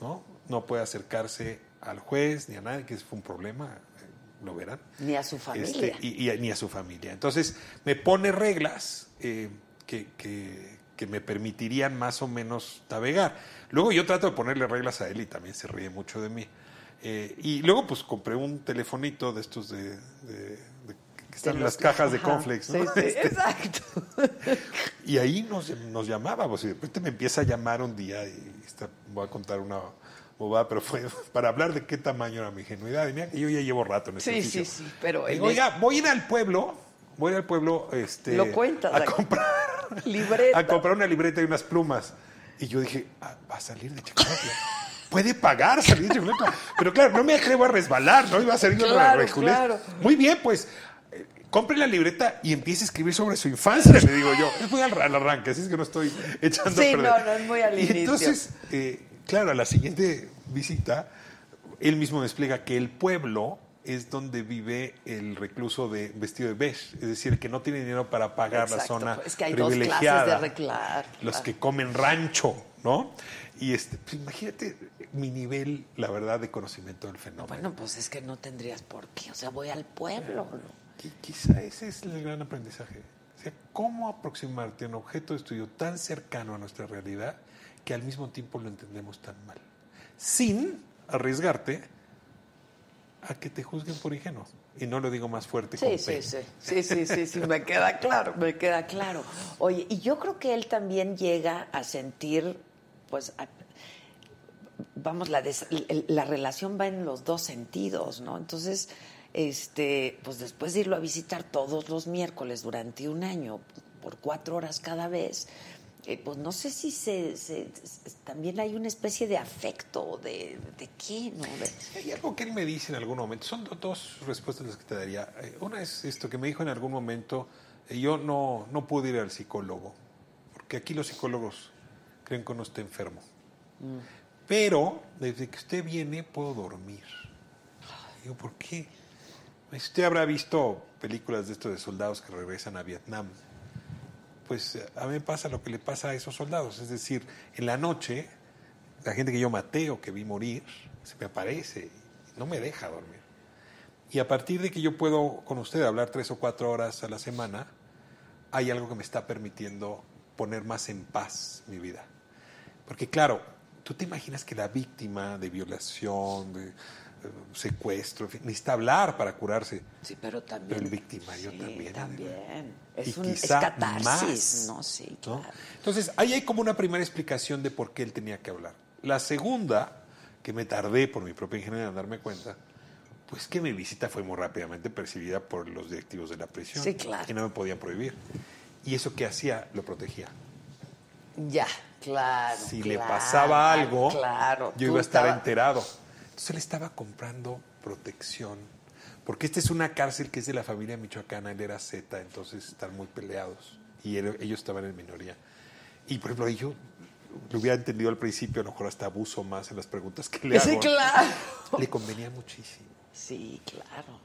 ¿no? No puede acercarse al juez ni a nadie, que ese fue un problema, eh, lo verán. Ni a su familia. Este, y, ni a su familia. Entonces, me pone reglas eh, que, que- que me permitirían más o menos navegar. Luego yo trato de ponerle reglas a él y también se ríe mucho de mí. Eh, y luego, pues, compré un telefonito de estos de... de- de- que están en las cajas de Ajá. cornflakes, ¿no? Sí, sí, Este, exacto. y ahí nos, nos llamábamos y de repente me empieza a llamar un día y esta- voy a contar una bobada, pero fue para hablar de qué tamaño era mi ingenuidad. Y mira yo ya llevo rato en este Sí, sí, pero Digo, oiga, voy a ir al pueblo, voy a ir al pueblo este, Lo cuentas, a a- comprar, Libreta. a comprar una libreta y unas plumas. Y yo dije, ah, va a salir de Checoslovaquia. Puede pagar salir. Pero claro, no me atrevo a resbalar, ¿no? Iba a salir una Claro, claro. Muy bien, pues eh, compre la libreta y empiece a escribir sobre su infancia, le digo yo. Es muy al, arranque, así es que no estoy echando Sí, perder. no, no, es muy al Y inicio. entonces, eh, claro, a la siguiente visita, él mismo me explica que el pueblo es donde vive el recluso de vestido de beige, es decir, que no tiene dinero para pagar la zona es que hay dos clases privilegiada, de reclar, los que comen rancho, ¿no? Y este, pues, imagínate mi nivel, la verdad, de conocimiento del fenómeno. Bueno, pues es que no tendrías por qué. O sea, voy al pueblo, ¿no? Qui- Quizá ese es el gran aprendizaje. O sea, cómo aproximarte a un objeto de estudio tan cercano a nuestra realidad que al mismo tiempo lo entendemos tan mal, sin arriesgarte a que te juzguen por ingenuo. Y no lo digo más fuerte Sí, sí, sí, sí, sí, sí, sí, me queda claro, me queda claro. Oye, y yo creo que él también llega a sentir, pues, a- vamos, la, des- la relación va en los dos sentidos, ¿no? Entonces, este, pues después de irlo a visitar todos los miércoles durante un año, por cuatro horas cada vez, eh, pues no sé si se, se- se- también hay una especie de afecto, de, de qué, ¿no? De- Hay algo que él me dice en algún momento. Son do- dos respuestas las que te daría. Eh, Una es esto que me dijo en algún momento. eh, yo no, no pude ir al psicólogo. Porque aquí los psicólogos creen que uno está enfermo. Pero desde que usted viene puedo dormir. Digo, ¿por qué? Usted habrá visto películas de estos soldados que regresan a Vietnam. Pues a mí me pasa lo que le pasa a esos soldados. Es decir, en la noche, la gente que yo maté o que vi morir, se me aparece no me deja dormir. Y a partir de que yo puedo con usted hablar tres o cuatro horas a la semana, hay algo que me está permitiendo poner más en paz mi vida. Porque claro, tú te imaginas que la víctima de violación, de eh, secuestro, necesita hablar para curarse. Sí, pero también. Pero el victimario sí, también, También. Y Es, un, es quizá catarsis, más, ¿no? Sí, ¿no? claro. Entonces, ahí hay como una primera explicación de por qué él tenía que hablar. La segunda, que me tardé por mi propia ingeniería en darme cuenta, pues que mi visita fue muy rápidamente percibida por los directivos de la prisión. Sí, claro. Y no me podían prohibir. Y eso que hacía, lo protegía. Ya, claro. Si le pasaba algo, claro, yo iba a estar estaba- enterado. Entonces él estaba comprando protección. Porque esta es una cárcel que es de la familia michoacana, él era Z, entonces están muy peleados. Y él- ellos estaban en minoría. Y por ejemplo, yo lo hubiera entendido al principio, a lo mejor hasta abuso más en las preguntas que le hago. Sí, claro. Le convenía muchísimo. Sí, claro.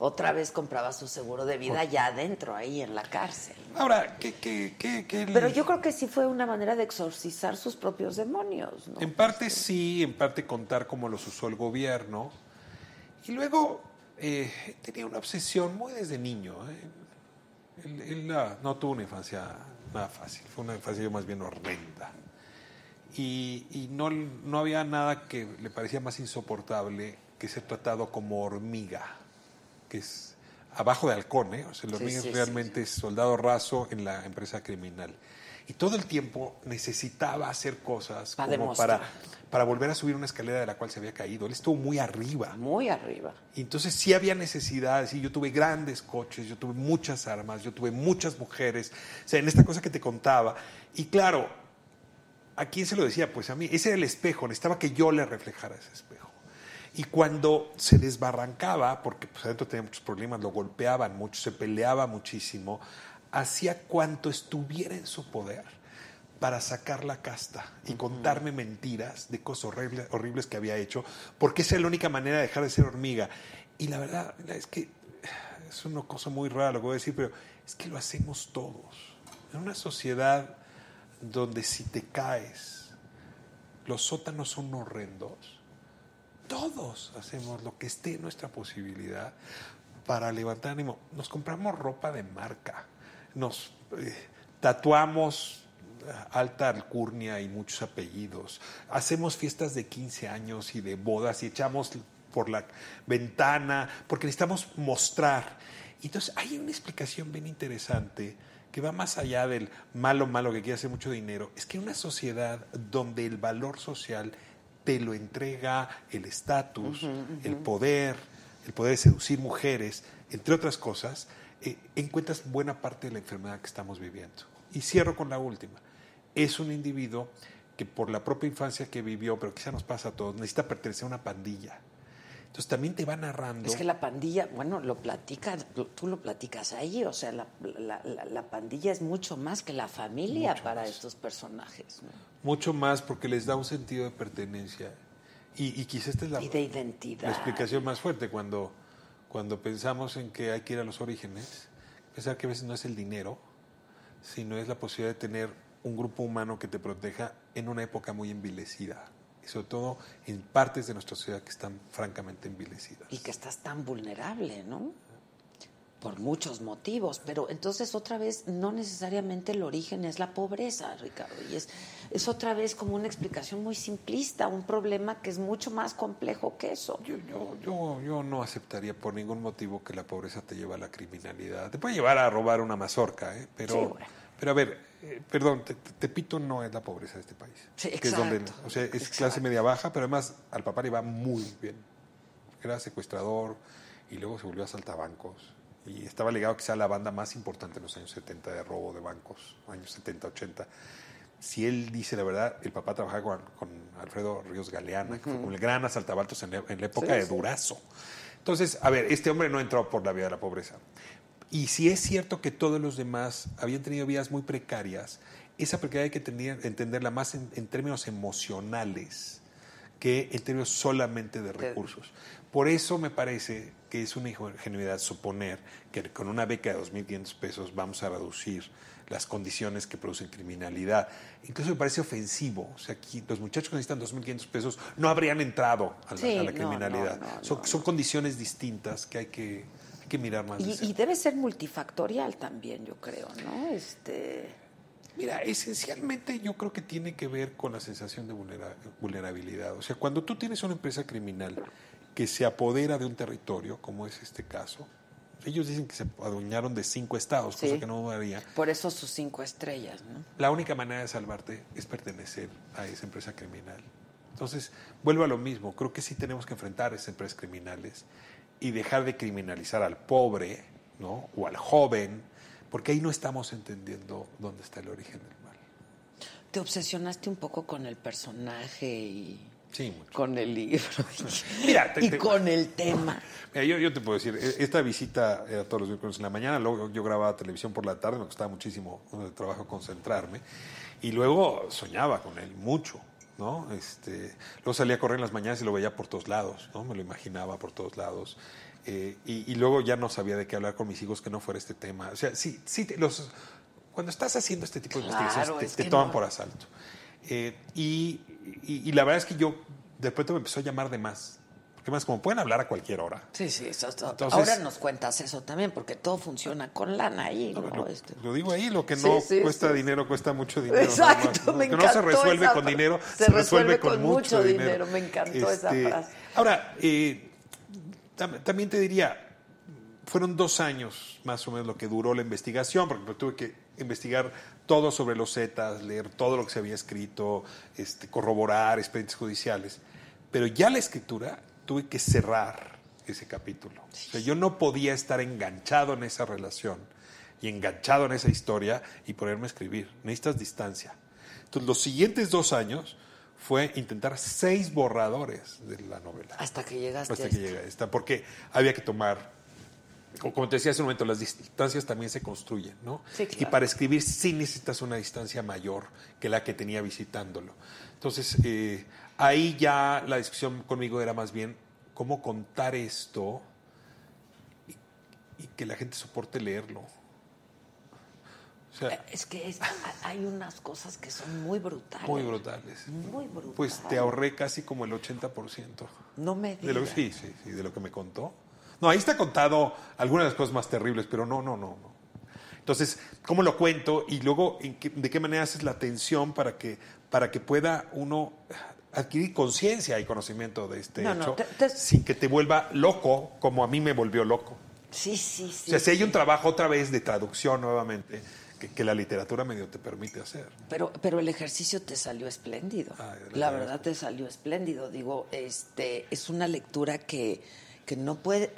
Otra vez compraba su seguro de vida ya adentro, ahí en la cárcel. Ahora, ¿qué, qué, qué, Pero yo creo que sí fue una manera de exorcizar sus propios demonios, ¿no? En parte sí, en parte contar cómo los usó el gobierno. Y luego eh, tenía una obsesión muy desde niño. ¿eh? Él, él, no tuvo una infancia nada fácil, fue una infancia más bien horrenda. Y, y no, no había nada que le parecía más insoportable que ser tratado como hormiga, que es abajo de halcón, ¿eh? O sea, la Sí, sí, realmente es soldado raso en la empresa criminal. Y todo el tiempo necesitaba hacer cosas como para, para volver a subir una escalera de la cual se había caído. Él estuvo muy arriba. Muy arriba. Y entonces sí había necesidades, y yo tuve grandes coches, yo tuve muchas armas, yo tuve muchas mujeres, o sea, en esta cosa que te contaba. Y claro, ¿a quién se lo decía? Pues a mí, ese era el espejo, necesitaba que yo le reflejara ese espejo. Y cuando se desbarrancaba, porque pues adentro tenía muchos problemas, lo golpeaban mucho, se peleaba muchísimo, hacía cuanto estuviera en su poder para sacar la casta y contarme mentiras de cosas horribles, horribles que había hecho, porque esa es la única manera de dejar de ser hormiga. Y la verdad es que es una cosa muy rara lo que voy a decir, pero es que lo hacemos todos. En una sociedad donde si te caes, los sótanos son horrendos, todos hacemos lo que esté en nuestra posibilidad para levantar ánimo. Nos compramos ropa de marca, nos eh, tatuamos eh, alta alcurnia y muchos apellidos, hacemos fiestas de 15 años y de bodas y echamos por la ventana porque necesitamos mostrar. Entonces hay una explicación bien interesante que va más allá del malo malo que quiere hacer mucho dinero. Es que una sociedad donde el valor social te lo entrega el estatus, el poder, el poder de seducir mujeres, entre otras cosas, eh, encuentras buena parte de la enfermedad que estamos viviendo. Y cierro con la última. Es un individuo que por la propia infancia que vivió, pero quizá nos pasa a todos, necesita pertenecer a una pandilla. Entonces también te va narrando. Es que la pandilla, bueno, lo platicas, tú lo platicas ahí, o sea, la, la- la- la pandilla es mucho más que la familia Mucho para más. estos personajes. ¿no? Mucho más porque les da un sentido de pertenencia. Y, y quizá esta es la, Y de identidad. la explicación más fuerte cuando, cuando pensamos en que hay que ir a los orígenes, pensar que a veces no es el dinero, sino es la posibilidad de tener un grupo humano que te proteja en una época muy envilecida. Y sobre todo en partes de nuestra sociedad que están francamente envilecidas. Y que estás tan vulnerable, ¿no? Por muchos motivos, pero entonces otra vez no necesariamente el origen es la pobreza, Ricardo, y es, es otra vez como una explicación muy simplista, un problema que es mucho más complejo que eso. Yo, yo, yo, yo no aceptaría por ningún motivo que la pobreza te lleve a la criminalidad. Te puede llevar a robar una mazorca, ¿eh? pero, Sí, bueno. pero a ver, eh, perdón, Te- Te- Tepito no es la pobreza de este país. Sí, que es donde, exacto, o sea, es exacto. clase media baja, pero además al papá le va muy bien. Era secuestrador y luego se volvió a saltabancos. Y estaba ligado quizá a la banda más importante en los años 70 de robo de bancos, años 70, 80 si él dice la verdad, el papá trabajaba con, con Alfredo Ríos Galeana, que fue como el gran asaltabaltos en, la- en la época Sí, de sí. Durazo. Entonces, a ver, este hombre no entró por la vía de la pobreza. Y si es cierto que todos los demás habían tenido vidas muy precarias, esa precariedad hay que tener- entenderla más en, en términos emocionales que en términos solamente de recursos. Por eso me parece que es una ingenuidad suponer que con una beca de 2.500 pesos vamos a reducir las condiciones que producen criminalidad. Incluso me parece ofensivo. O sea, aquí los muchachos que necesitan 2.500 pesos no habrían entrado a la, Sí, a la criminalidad. no, no, son, no, son condiciones distintas que hay que, hay que mirar más de Y, cerca. y debe ser multifactorial también, yo creo, ¿no? Este, Mira, esencialmente yo creo que tiene que ver con la sensación de vulnera- vulnerabilidad. O sea, cuando tú tienes una empresa criminal que se apodera de un territorio, como es este caso, ellos dicen que se adueñaron de cinco estados, Sí. cosa que no haría. por eso sus cinco estrellas, ¿no? La única manera de salvarte es pertenecer a esa empresa criminal. Entonces, vuelvo a lo mismo. Creo que sí tenemos que enfrentar a esas empresas criminales y dejar de criminalizar al pobre, ¿no? O al joven, porque ahí no estamos entendiendo dónde está el origen del mal. Te obsesionaste un poco con el personaje y Sí, mucho. con el libro y, Mira, te- y te- con el tema. Mira, yo, yo te puedo decir, e- esta visita era todos los miércoles en la mañana, luego yo grababa televisión por la tarde, me costaba muchísimo eh, trabajo concentrarme, y luego soñaba con él mucho, ¿no? Este, luego salía a correr en las mañanas y lo veía por todos lados, ¿no? Me lo imaginaba por todos lados. eh, y, y luego ya no sabía de qué hablar con mis hijos que no fuera este tema. O sea, sí, sí, te- los, cuando estás haciendo este tipo de Claro, investigaciones, es te, toman no. por asalto. Eh, y, y- y la verdad es que yo de pronto me empezó a llamar de más. Más como pueden hablar a cualquier hora. Sí, sí, eso, eso- Entonces- ahora nos cuentas eso también, porque todo funciona con lana ahí, ¿no? Lo, Este, lo digo ahí, lo que no sí, cuesta sí. dinero cuesta mucho dinero. Exacto, ¿no? me que no se encantó resuelve esa con dinero, se se, resuelve resuelve con, con mucho dinero. dinero, me encantó esa frase. Ahora, eh, tam- también te diría, fueron dos años más o menos lo que duró la investigación, porque tuve que investigar todo sobre los Zetas, leer todo lo que se había escrito, este, corroborar expedientes judiciales. Pero ya la escritura tuve que cerrar ese capítulo. O sea, yo no podía estar enganchado en esa relación y enganchado en esa historia y ponerme a escribir. Necesitas distancia. Entonces, los siguientes dos años fue intentar seis borradores de la novela hasta que llegaste hasta a que este. llega esta, porque había que tomar co- como te decía hace un momento, las distancias también se construyen, ¿no? Sí, Y claro. para escribir sí necesitas una distancia mayor que la que tenía visitándolo. Entonces, eh, ahí ya la discusión conmigo era más bien cómo contar esto y, y que la gente soporte leerlo. O sea, Es que es- hay unas cosas que son muy brutales. muy brutales. Muy brutales. Pues te ahorré casi como el 80%. No me De lo, digas. sí, sí, sí, de lo que me contó. No, ahí está contado algunas de las cosas más terribles, pero no, no, no, no. Entonces, ¿cómo lo cuento? Y luego, ¿en qué- ¿de qué manera haces la atención para que, para que pueda uno adquirir conciencia y conocimiento de este No, no, hecho te- te- sin que te vuelva loco como a mí me volvió loco? Sí, sí, sí. o sea, si hay un trabajo otra vez de traducción nuevamente que, que la literatura medio te permite hacer. Pero, pero el ejercicio te salió espléndido. Ay, de la verdad. verdad te salió espléndido. Digo, este, es una lectura que, que no puede.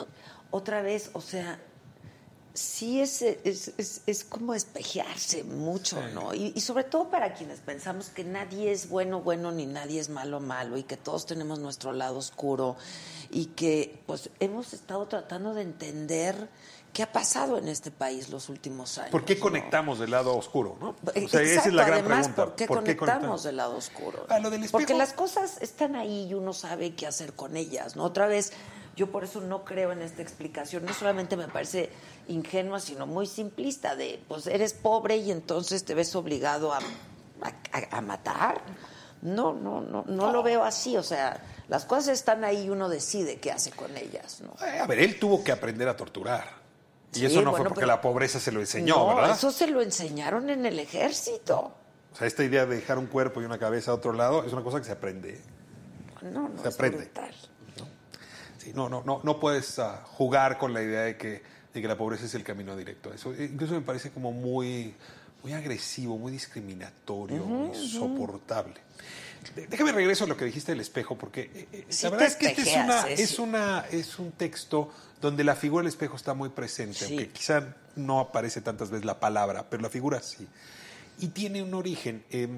Otra vez, o sea, sí es, es, es, es como espejearse mucho, Sí. ¿no? Y, y sobre todo para quienes pensamos que nadie es bueno, bueno, ni nadie es malo, malo, y que todos tenemos nuestro lado oscuro, y que pues hemos estado tratando de entender qué ha pasado en este país los últimos años. ¿Por qué ¿no? conectamos del lado oscuro? ¿no? O sea, esa es la gran además, pregunta. ¿por qué conectamos del lado oscuro? Lo del espejo. Porque las cosas están ahí y uno sabe qué hacer con ellas, ¿no? Otra vez, yo por eso no creo en esta explicación. No solamente me parece ingenua, sino muy simplista de, pues eres pobre y entonces te ves obligado a, a- a matar. No, no, no, no lo veo así. O sea, las cosas están ahí y uno decide qué hace con ellas, ¿no? Eh, A ver, él tuvo que aprender a torturar. Y Sí, eso no bueno, fue porque pero- la pobreza se lo enseñó, no, ¿verdad? eso se lo enseñaron en el ejército. O sea, esta idea de dejar un cuerpo y una cabeza a otro lado es una cosa que se aprende. No, no, Se es aprende. brutal. Sí, no, no, no, no puedes ah, jugar con la idea de que, de que la pobreza es el camino directo. Eso eh, incluso me parece como muy, muy agresivo, muy discriminatorio, muy insoportable. Déjame regreso a lo que dijiste del espejo, porque eh, eh, Sí la verdad es que este es, una, es, una, es un texto donde la figura del espejo está muy presente, Sí. aunque quizá no aparece tantas veces la palabra, pero la figura sí. Y tiene un origen. Eh,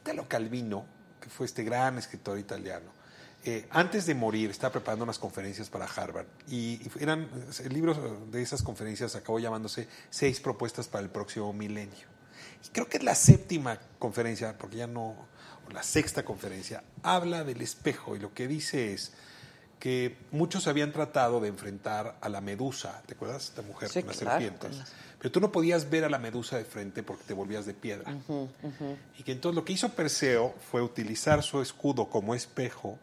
Italo Calvino, que fue este gran escritor italiano, eh, antes de morir estaba preparando unas conferencias para Harvard y, y eran el libro de esas conferencias acabó llamándose Seis propuestas para el próximo milenio. Y creo que es la séptima conferencia, porque ya no, o la sexta conferencia, habla del espejo y lo que dice es que muchos habían tratado de enfrentar a la medusa, ¿te acuerdas? Esta mujer Sí, con las claro, serpientes. con las- Pero tú no podías ver a la medusa de frente porque te volvías de piedra. Y que entonces lo que hizo Perseo fue utilizar su escudo como espejo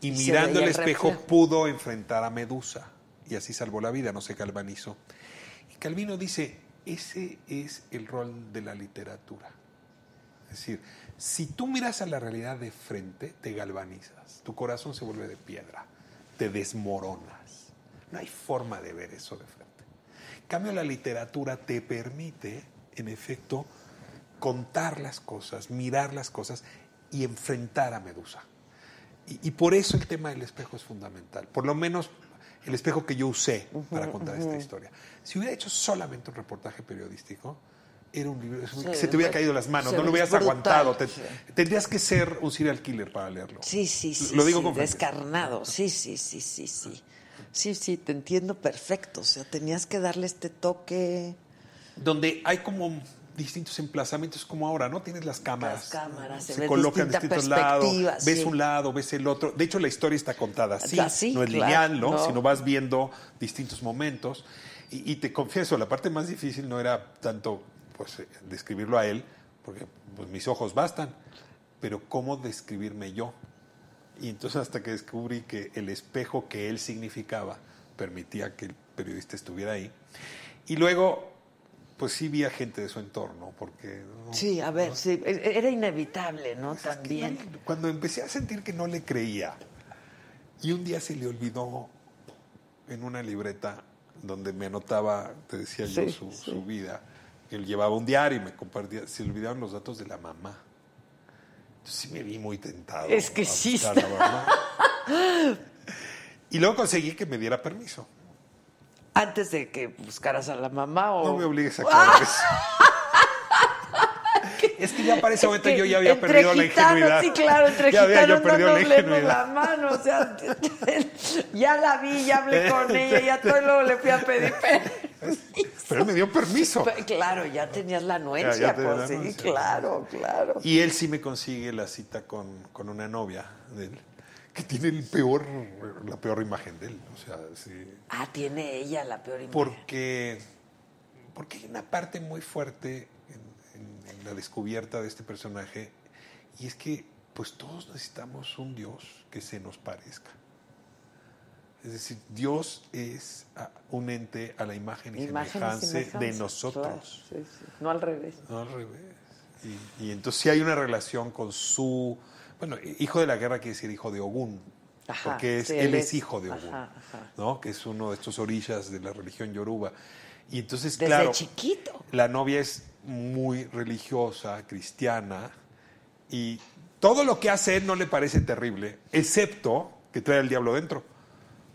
y mirando el el espejo reflejo. pudo enfrentar a Medusa y así salvó la vida, no se galvanizó. Y Calvino dice, ese es el rol de la literatura. Es decir, si tú miras a la realidad de frente, te galvanizas, tu corazón se vuelve de piedra, te desmoronas. No hay forma de ver eso de frente. En cambio, la literatura te permite, en efecto, contar las cosas, mirar las cosas y enfrentar a Medusa. Y, y por eso el tema del espejo es fundamental. Por lo menos el espejo que yo usé para contar esta historia. Si hubiera hecho solamente un reportaje periodístico, era un libro Sí, que se te hubiera caído las manos, no lo hubieras brutal, aguantado. te- sí. Tendrías que ser un serial killer para leerlo. Sí, sí, sí. Lo digo sí, con descarnado. Sí, sí, sí, sí, sí. Sí, sí, te entiendo perfecto. O sea, tenías que darle este toque. Donde hay como distintos emplazamientos como ahora, ¿no? Tienes las cámaras. Las cámaras, se colocan en distintos lados. Ves sí. un lado, ves el otro. De hecho, la historia está contada así. Así, no es claro, lineal, ¿no? no. Sino vas viendo distintos momentos. Y, y te confieso, la parte más difícil no era tanto pues, eh, describirlo a él, porque pues, mis ojos bastan, pero cómo describirme yo. Y entonces hasta que descubrí que el espejo que él significaba permitía que el periodista estuviera ahí. Y luego, pues sí vi a gente de su entorno, porque... ¿no? Sí, a ver, sí. e- Era inevitable, ¿no? Es que También. no cuando empecé a sentir que no le creía, y un día se le olvidó en una libreta donde me anotaba, te decía yo, su, sí. su vida, él llevaba un diario y me compartía, se le olvidaron los datos de la mamá. Entonces sí me vi muy tentado. Es que sí. la mamá. Y luego conseguí que me diera permiso. Antes de que buscaras a la mamá o. No me obligues a aclarar eso. Es que ya para ese Es momento que yo ya había perdido la gitanos, ingenuidad. Sí, claro, entre Ya había yo gitanos no la ingenuidad. la mano, o sea, ya la vi, ya hablé con ella, ya todo y luego le fui a pedir permiso. Pero él me dio permiso. Pero, Claro, ya tenías la anuencia, Ya, ya tenía pues la sí, claro, claro. Y él sí me consigue la cita con, con una novia de él, que tiene el peor, la peor imagen de él. O sea, sí. Ah, tiene ella la peor imagen. Porque, porque hay una parte muy fuerte en, en- en la descubierta de este personaje, y es que pues todos necesitamos un Dios que se nos parezca. Es decir, Dios es un ente a la imagen y Imagen y semejanza de nosotros. claro, sí, sí. No al revés. No, al revés. Y, y entonces sí hay una relación con su... Bueno, hijo de la guerra quiere decir hijo de Ogún. Ajá, porque es, sí, él él es es- hijo de Ogún, ajá, ajá. ¿no? Que es uno de estos orillas de la religión yoruba. Y entonces, Desde claro, chiquito. la novia es muy religiosa, cristiana, y todo lo que hace él no le parece terrible, excepto que trae al diablo dentro.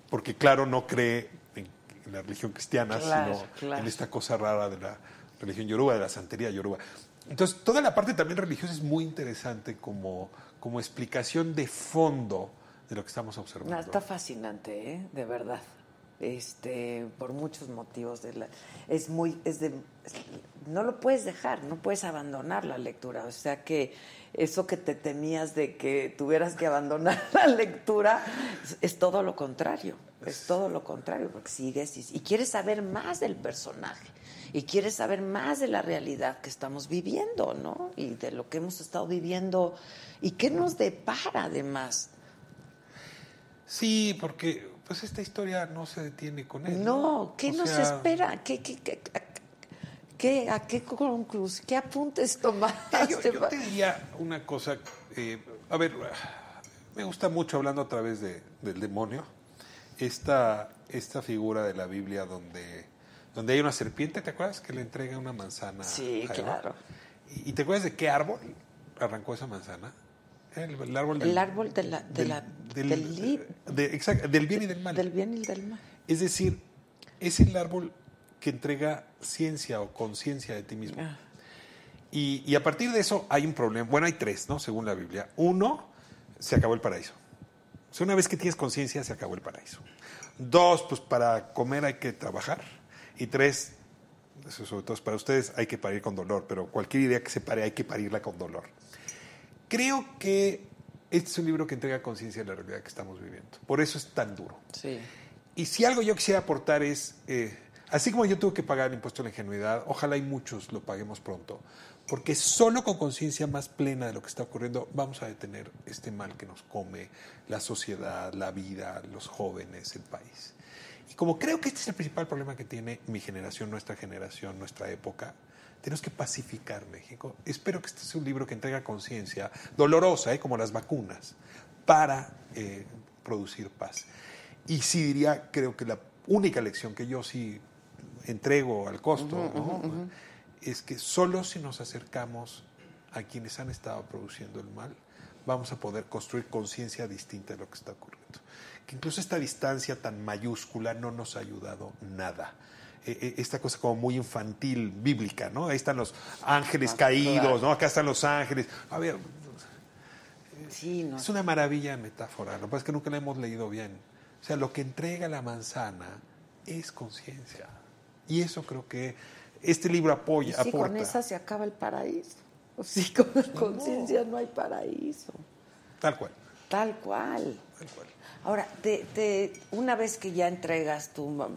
Porque, claro, no cree en, la religión cristiana, Claro, sino claro. en esta cosa rara de la religión yoruba, de la santería yoruba. Entonces, toda la parte también religiosa es muy interesante como, como explicación de fondo de lo que estamos observando. Está fascinante, ¿eh? de verdad. Este, por muchos motivos. De la, es muy, es de, no lo puedes dejar, no puedes abandonar la lectura. O sea que eso que te temías de que tuvieras que abandonar la lectura es, es todo lo contrario. Es todo lo contrario, porque sigues y, y quieres saber más del personaje y quieres saber más de la realidad que estamos viviendo, ¿no? Y de lo que hemos estado viviendo y qué nos depara además. Sí, porque pues esta historia no se detiene con él. No, ¿qué O nos sea, espera? ¿Qué, qué, qué, qué- a qué conclusión? ¿Qué apuntes tomaste? Yo, yo te diría una cosa, eh, a ver, me gusta mucho hablando a través de, del demonio, esta, esta figura de la Biblia donde, donde hay una serpiente, ¿te acuerdas? Que le entrega una manzana. Sí, a Eva? claro. ¿Y, y te acuerdas de qué árbol arrancó esa manzana? El, el árbol del, El árbol de la- de la- del li- de- exacto, del bien y del mal. Del bien y del mal. Es decir, es el árbol que entrega ciencia o conciencia de ti mismo. Ah. Y, y a partir de eso hay un problema. Bueno, hay tres, ¿no? Según la Biblia. Uno, se acabó el paraíso. O sea, una vez que tienes conciencia, se acabó el paraíso. Dos, pues para comer hay que trabajar. Y tres, eso sobre todo es para ustedes, hay que parir con dolor. Pero cualquier idea que se pare, hay que parirla con dolor. Creo que este es un libro que entrega conciencia de la realidad que estamos viviendo. Por eso es tan duro. Sí. Y si algo yo quisiera aportar es, eh, así como yo tuve que pagar el impuesto a la ingenuidad, ojalá y muchos lo paguemos pronto, porque solo con conciencia más plena de lo que está ocurriendo vamos a detener este mal que nos come la sociedad, la vida, los jóvenes, el país. Y como creo que este es el principal problema que tiene mi generación, nuestra generación, nuestra época, tenemos que pacificar México. Espero que este sea un libro que entrega conciencia, dolorosa, ¿eh? como las vacunas, para eh, producir paz. Y sí diría, creo que la única lección que yo sí entrego al costo ¿no? es que solo si nos acercamos a quienes han estado produciendo el mal, vamos a poder construir conciencia distinta de lo que está ocurriendo. Que incluso esta distancia tan mayúscula no nos ha ayudado nada. Eh, eh, esta cosa como muy infantil, bíblica, ¿no? Ahí están los ángeles caídos, ¿no? Acá están los ángeles. A ver, Sí, no. es una maravilla de metáfora, lo que pasa es que nunca la hemos leído bien. O sea, lo que entrega la manzana es conciencia. Y eso creo que este libro apoya, sí, aporta. con esa se acaba el paraíso. O sí, con la conciencia no hay paraíso. Tal cual, Tal cual. Tal cual. Ahora, te, te- una vez que ya entregas tu,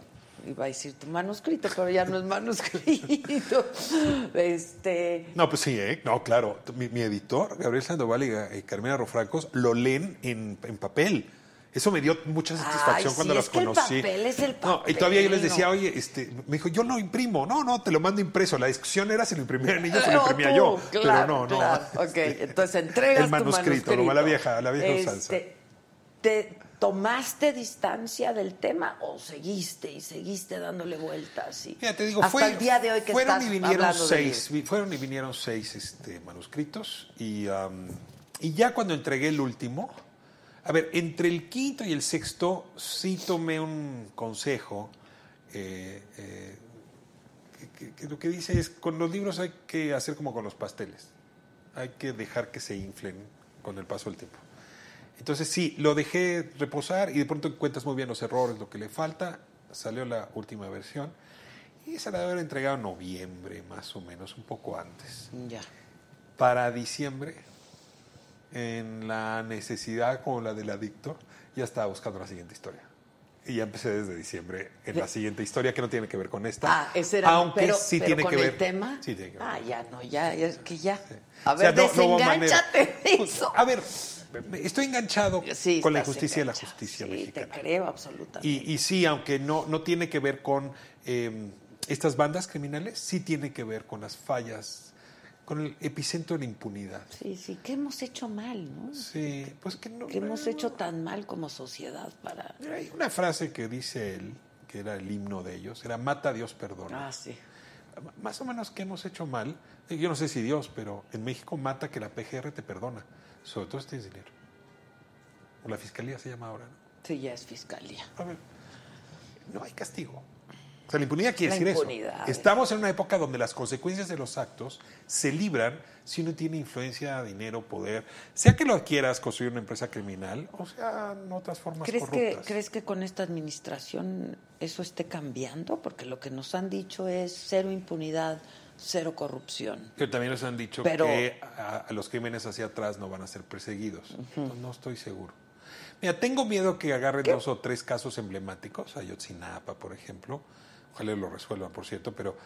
iba a decir tu manuscrito, pero ya no es manuscrito, este, No, pues sí, ¿eh? No, claro. Mi, mi editor, Gabriel Sandoval y y Carmela lo leen en, en papel. Eso me dio mucha satisfacción Ay, cuando sí, las es que el conocí. papel es el No, y todavía yo les papel, decía, ¿no? oye, este, me dijo, yo lo imprimo. No, no, te lo mando impreso. La discusión era si lo imprimían ellos o lo No, imprimía tú, yo. Claro, pero no, no. claro. Ok, entonces entregas El manuscrito, tu manuscrito. nomás la vieja- la vieja Este, usanza. ¿Te tomaste distancia del tema o seguiste y seguiste dándole vueltas? Y Mira, te digo, hasta fue- el día de hoy que fueron estás y vinieron de seis, fueron y vinieron seis este, manuscritos y, am, y ya cuando entregué el último, a ver, entre el quinto y el sexto sí tomé un consejo eh, eh, que lo que dice es con los libros hay que hacer como con los pasteles. hay que dejar que se inflen con el paso del tiempo. Entonces sí, lo dejé reposar y de pronto encuentras muy bien los errores, lo que le falta. Salió la última versión y se la debe haber entregado en noviembre, más o menos, un poco antes. Ya. Para diciembre, en la necesidad como la del adicto, ya estaba buscando la siguiente historia. Y ya empecé desde diciembre en la siguiente historia que no tiene que ver con esta. Ah, ese era aunque pero, sí pero tiene con que ver. el tema. Sí tiene que ver. Ah, ya no, ya, es que ya. O A sea, ver, no- no hubo manera. desengánchate de Pues, eso. a ver, estoy enganchado Sí, con la injusticia y la enganchado. justicia sí, mexicana. te creo absolutamente. Y, y sí, aunque no, no tiene que ver con eh, estas bandas criminales, sí tiene que ver con las fallas, con el epicentro de la impunidad. Sí, sí, ¿qué hemos hecho mal, no? Sí, pues que no. ¿Qué hemos hecho tan mal como sociedad para...? Hay una frase que dice él, que era el himno de ellos, era mata Dios perdona. Ah, sí. Más o menos que hemos hecho mal, eh, yo no sé si Dios, pero en México mata que la PGR te perdona, sobre todo si tienes dinero. O la fiscalía se llama ahora, ¿no? Sí, ya es fiscalía. A ver, no hay castigo. O sea, la impunidad quiere La decir impunidad. eso. Estamos en una época donde las consecuencias de los actos se libran si uno tiene influencia, dinero, poder, sea que lo quieras construir una empresa criminal, o sea, en otras formas ¿Crees que, corruptas. ¿Crees que con esta administración eso esté cambiando? Porque lo que nos han dicho es cero impunidad, cero corrupción. Pero también nos han dicho Pero- que a, a los crímenes hacia atrás no van a ser perseguidos. Entonces, no estoy seguro. Mira, tengo miedo que agarren dos o tres casos emblemáticos, Ayotzinapa, por ejemplo. Ojalá lo resuelvan, por cierto, pero.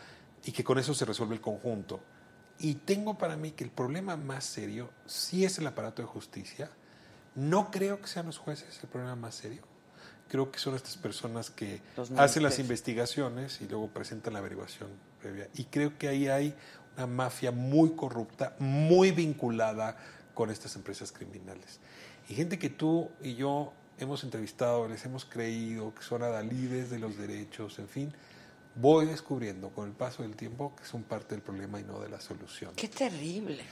y que con eso se resuelve el conjunto. Y tengo para mí que el problema más serio sí es el aparato de justicia. No creo que sean los jueces el problema más serio. Creo que son estas personas que hacen las investigaciones y luego presentan la averiguación previa. Y creo que ahí hay una mafia muy corrupta, muy vinculada con estas empresas criminales. Y gente que tú y yo hemos entrevistado, les hemos creído que son adalides de los derechos, en fin, voy descubriendo con el paso del tiempo que son parte del problema y no de la solución. Qué terrible.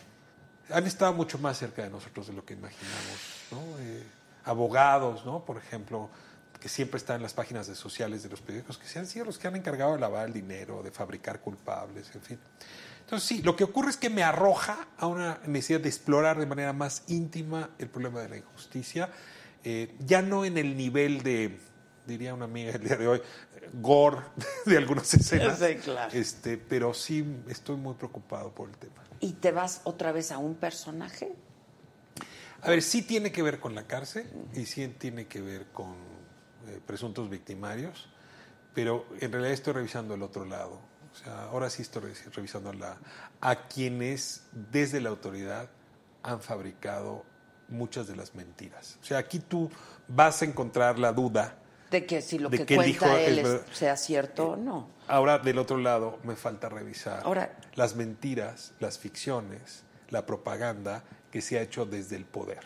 Han estado mucho más cerca de nosotros de lo que imaginamos, ¿no? Eh, abogados, ¿no? Por ejemplo, que siempre están en las páginas de sociales de los periódicos, que se han sido los que han encargado de lavar el dinero, de fabricar culpables, en fin. Entonces, sí, lo que ocurre es que me arroja a una necesidad de explorar de manera más íntima el problema de la injusticia, eh, ya no en el nivel de, diría una amiga el día de hoy, gore de algunas escenas, Sí, claro. este, pero sí estoy muy preocupado por el tema. ¿Y te vas otra vez a un personaje? A ver, sí tiene que ver con la cárcel y sí tiene que ver con presuntos victimarios, pero en realidad estoy revisando el otro lado. O sea, ahora sí estoy re- revisando la, a quienes desde la autoridad han fabricado muchas de las mentiras. O sea, aquí tú vas a encontrar la duda. De que si lo que, que cuenta él es sea cierto o no. Ahora, del otro lado, me falta revisar Ahora- las mentiras, las ficciones, la propaganda que se ha hecho desde el poder.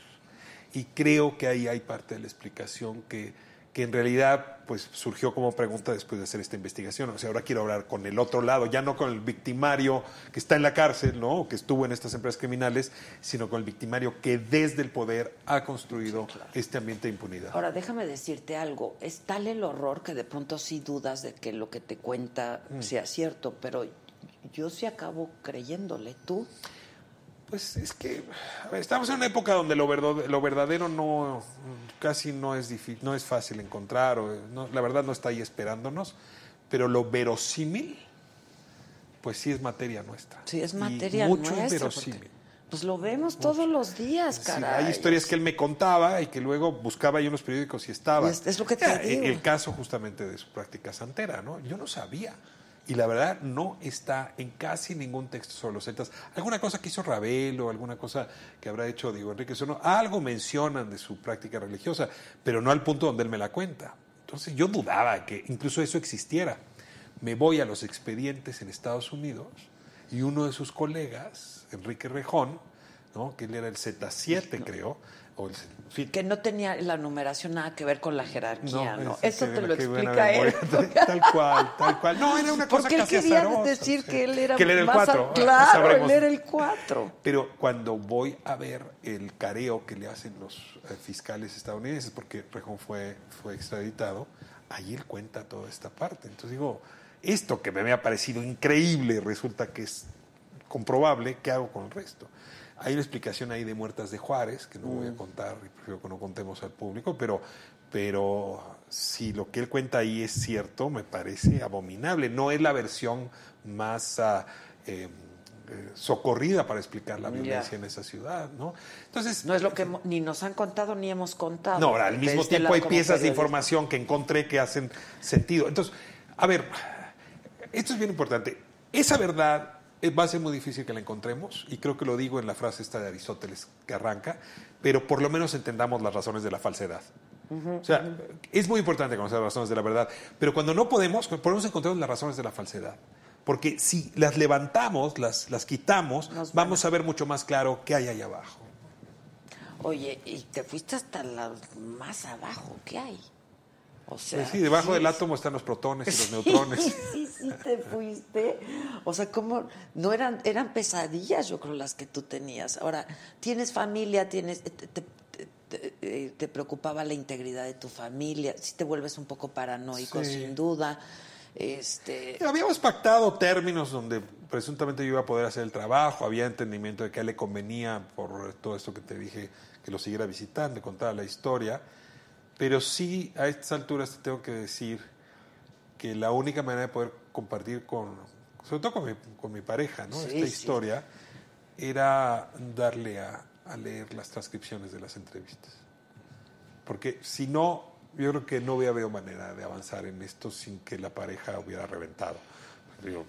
Y creo que ahí hay parte de la explicación que, que en realidad pues, surgió como pregunta después de hacer esta investigación. O sea, ahora quiero hablar con el otro lado, ya no con el victimario que está en la cárcel, ¿no? o que estuvo en estas empresas criminales, sino con el victimario que desde el poder ha construido este ambiente de impunidad. Ahora, déjame decirte algo. Es tal el horror que de pronto sí dudas de que lo que te cuenta Mm. sea cierto, pero yo sí acabo creyéndole. ¿Tú? Pues es que a ver, estamos en una época donde lo verdadero, lo verdadero no casi no es difícil, no es fácil encontrar, o, no, la verdad no está ahí esperándonos, pero lo verosímil, pues sí es materia nuestra. Sí, es Y materia mucho nuestra. es porque, verosímil. Pues lo vemos todos los días, Sí, caray. hay historias que él me contaba y que luego buscaba ahí en los periódicos y estaba. Es- es lo que te Era digo. El caso justamente de su práctica santera, ¿no? Yo no sabía. Y la verdad no está en casi ningún texto sobre los celtas. Alguna cosa que hizo Ravelo, alguna cosa que habrá hecho Diego Enrique Sono, algo mencionan de su práctica religiosa, pero no al punto donde él me la cuenta. Entonces yo dudaba que incluso eso existiera. Me voy a los expedientes en Estados Unidos y uno de sus colegas, Enrique Rejón, ¿no? que él era el Z7, creo, o el, Que no tenía la numeración nada que ver con la jerarquía, ¿no? Eso te lo explica él. Tal cual, tal cual. No, era una cosa Porque él quería azarosa, decir que él era, Que él era el más cuatro. ah, Claro, sabremos. él era el cuatro. Pero cuando voy a ver el careo que le hacen los eh, fiscales estadounidenses, porque Rejón fue, fue extraditado, ahí él cuenta toda esta parte. Entonces digo, esto que me había parecido increíble resulta que es comprobable, ¿qué hago con el resto? Hay una explicación ahí de muertas de Juárez, que no voy Mm. a contar, y prefiero que no contemos al público, pero, pero si lo que él cuenta ahí es cierto, me parece abominable. No es la versión más eh, eh, socorrida para explicar la violencia en esa ciudad, ¿no? Entonces, No es lo que hemo- ni nos han contado ni hemos contado. no, ahora, al mismo tiempo hay piezas de información que encontré que hacen sentido. Entonces, a ver, esto es bien importante. Esa verdad eh, va a ser muy difícil que la encontremos, y creo que lo digo en la frase esta de Aristóteles que arranca, pero por lo menos entendamos las razones de la falsedad. O sea, es muy importante conocer las razones de la verdad, pero cuando no podemos, podemos encontrar las razones de la falsedad. Porque si las levantamos, las, las quitamos, Nos van vamos a ver mucho más claro qué hay ahí abajo. Oye, y te fuiste hasta la más abajo, ¿qué hay? O sea, Pues sí, debajo sí, del átomo están los protones y los neutrones. Sí, sí, sí, te fuiste. O sea, ¿cómo? No eran, eran pesadillas, yo creo, las que tú tenías. Ahora, tienes familia, tienes. Te, te- te- te- eh, preocupaba la integridad de tu familia. Si te vuelves un poco paranoico, Sí. sin duda. Este. Habíamos pactado términos donde presuntamente yo iba a poder hacer el trabajo, había entendimiento de que a él le convenía por todo esto que te dije, que lo siguiera visitando, contara la historia, pero sí a estas alturas te tengo que decir que la única manera de poder compartir con, sobre todo con mi, con mi pareja, ¿no? Sí, esta sí. historia, era darle a, a leer las transcripciones de las entrevistas. Porque si no, yo creo que no había manera de avanzar en esto sin que la pareja hubiera reventado. Digo,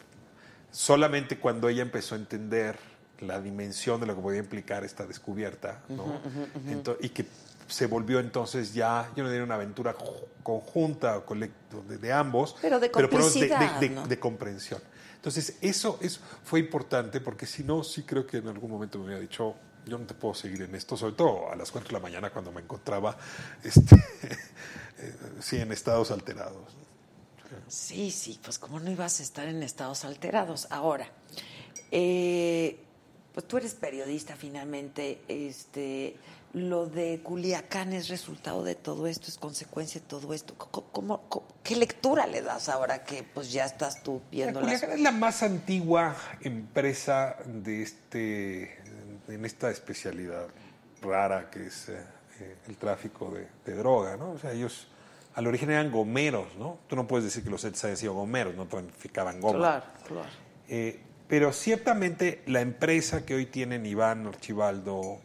solamente cuando ella empezó a entender la dimensión de lo que podía implicar esta descubierta, ¿no? Ento- y que se volvió entonces ya, yo no diría una aventura conjunta o colecto de, de ambos, Pero de por lo menos de, complicidad, de- ¿no? de comprensión. Entonces, eso, eso fue importante porque si no, sí creo que en algún momento me hubiera dicho, yo no te puedo seguir en esto, sobre todo a las 4 de la mañana cuando me encontraba este, eh, sí, en estados alterados. Sí, sí, pues cómo no ibas a estar en estados alterados. Ahora, eh, pues tú eres periodista finalmente, este, lo de Culiacán es resultado de todo esto, es consecuencia de todo esto. ¿Cómo, cómo- cómo- qué lectura le das ahora que pues ya estás tú viendo las... Culiacán es la más antigua empresa de este, en esta especialidad rara que es eh, eh, el tráfico de, de droga, ¿no? O sea, ellos al origen eran gomeros, ¿no? Tú no puedes decir que los Zetas hayan sido gomeros, no traficaban goma. Claro, claro. Eh, pero ciertamente la empresa que hoy tienen Iván Archibaldo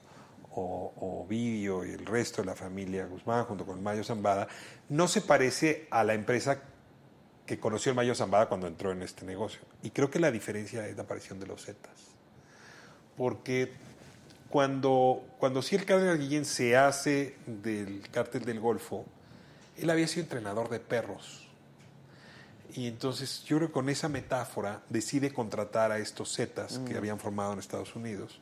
o, o Vidio y el resto de la familia Guzmán junto con Mayo Zambada no se parece a la empresa que conoció el Mayo Zambada cuando entró en este negocio. Y creo que la diferencia es la aparición de los Zetas. Porque cuando, cuando sí el Cardenal Guillén se hace del cártel del Golfo, él había sido entrenador de perros. Y entonces yo creo que con esa metáfora decide contratar a estos Zetas que habían formado en Estados Unidos.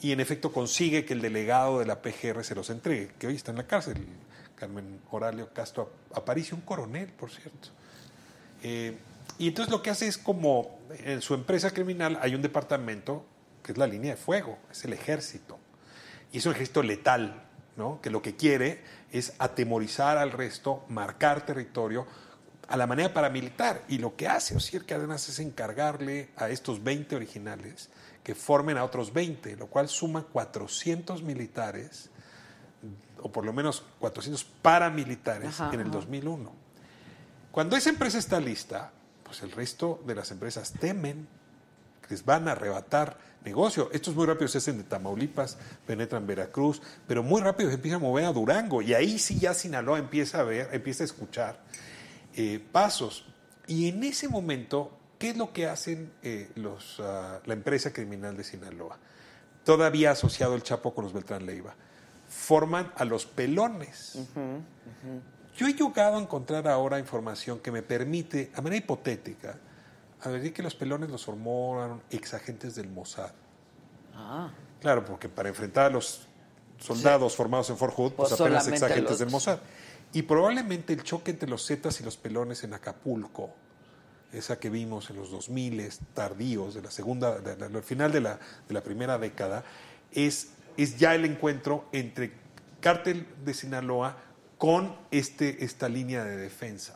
Y en efecto consigue que el delegado de la PGR se los entregue, que hoy está en la cárcel, Carmen Oralio Castro Aparicio, un coronel, por cierto. Eh, y entonces lo que hace es como en su empresa criminal hay un departamento que es la línea de fuego, es el ejército. Y es un ejército letal, ¿no? que lo que quiere es atemorizar al resto, marcar territorio a la manera paramilitar. Y lo que hace Osier Cárdenas es encargarle a estos 20 originales que formen a otros 20, lo cual suma 400 militares, o por lo menos 400 paramilitares Ajá, en el ajá. 2001. Cuando esa empresa está lista, pues el resto de las empresas temen que les van a arrebatar negocio. Estos muy rápido se hacen de Tamaulipas, penetran Veracruz, pero muy rápido se empiezan a mover a Durango y ahí sí ya Sinaloa empieza a ver, empieza a escuchar eh, pasos. Y en ese momento, ¿qué es lo que hacen eh, los, ah, la empresa criminal de Sinaloa? Todavía asociado el Chapo con los Beltrán Leiva. Forman a los pelones. Yo he llegado a encontrar ahora información que me permite, a manera hipotética, a ver que los pelones los formaron exagentes del Mossad. Ah, Claro, porque para enfrentar a los soldados formados en Fort Hood, pues, Pues apenas exagentes los- del Mossad. Y probablemente el choque entre los Zetas y los pelones en Acapulco, esa que vimos en los 2000 tardíos, de la segunda, de la- del final de la, de la primera década, es, es ya el encuentro entre cártel de Sinaloa con este, esta línea de defensa.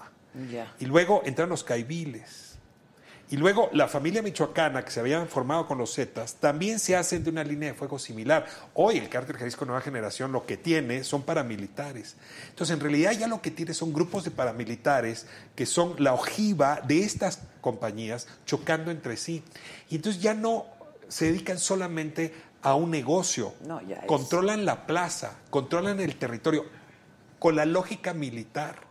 Y luego entraron los caibiles. Y luego la familia michoacana que se habían formado con los Zetas también se hacen de una línea de fuego similar. Hoy el cártel Jalisco Nueva Generación lo que tiene son paramilitares. Entonces en realidad ya lo que tiene son grupos de paramilitares que son la ojiva de estas compañías chocando entre sí. Y entonces ya no se dedican solamente a un negocio. No, ya Controlan la plaza, controlan el territorio con la lógica militar.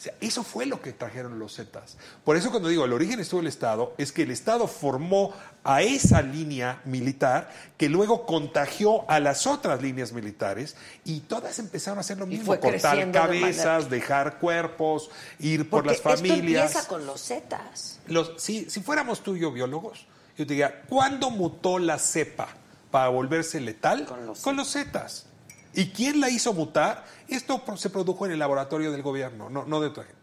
O sea, eso fue lo que trajeron los Zetas. Por eso cuando digo el origen estuvo el Estado, es que el Estado formó a esa línea militar que luego contagió a las otras líneas militares y todas empezaron a hacer lo mismo, cortar de cabezas, dejar cuerpos, ir por las familias. Esto empieza con los Zetas. Los- si, si fuéramos tú y yo biólogos, yo te diría, ¿cuándo mutó la cepa para volverse letal? Con los Con los zetas. ¿Y quién la hizo mutar? Esto se produjo en el laboratorio del gobierno, no, no de otra gente.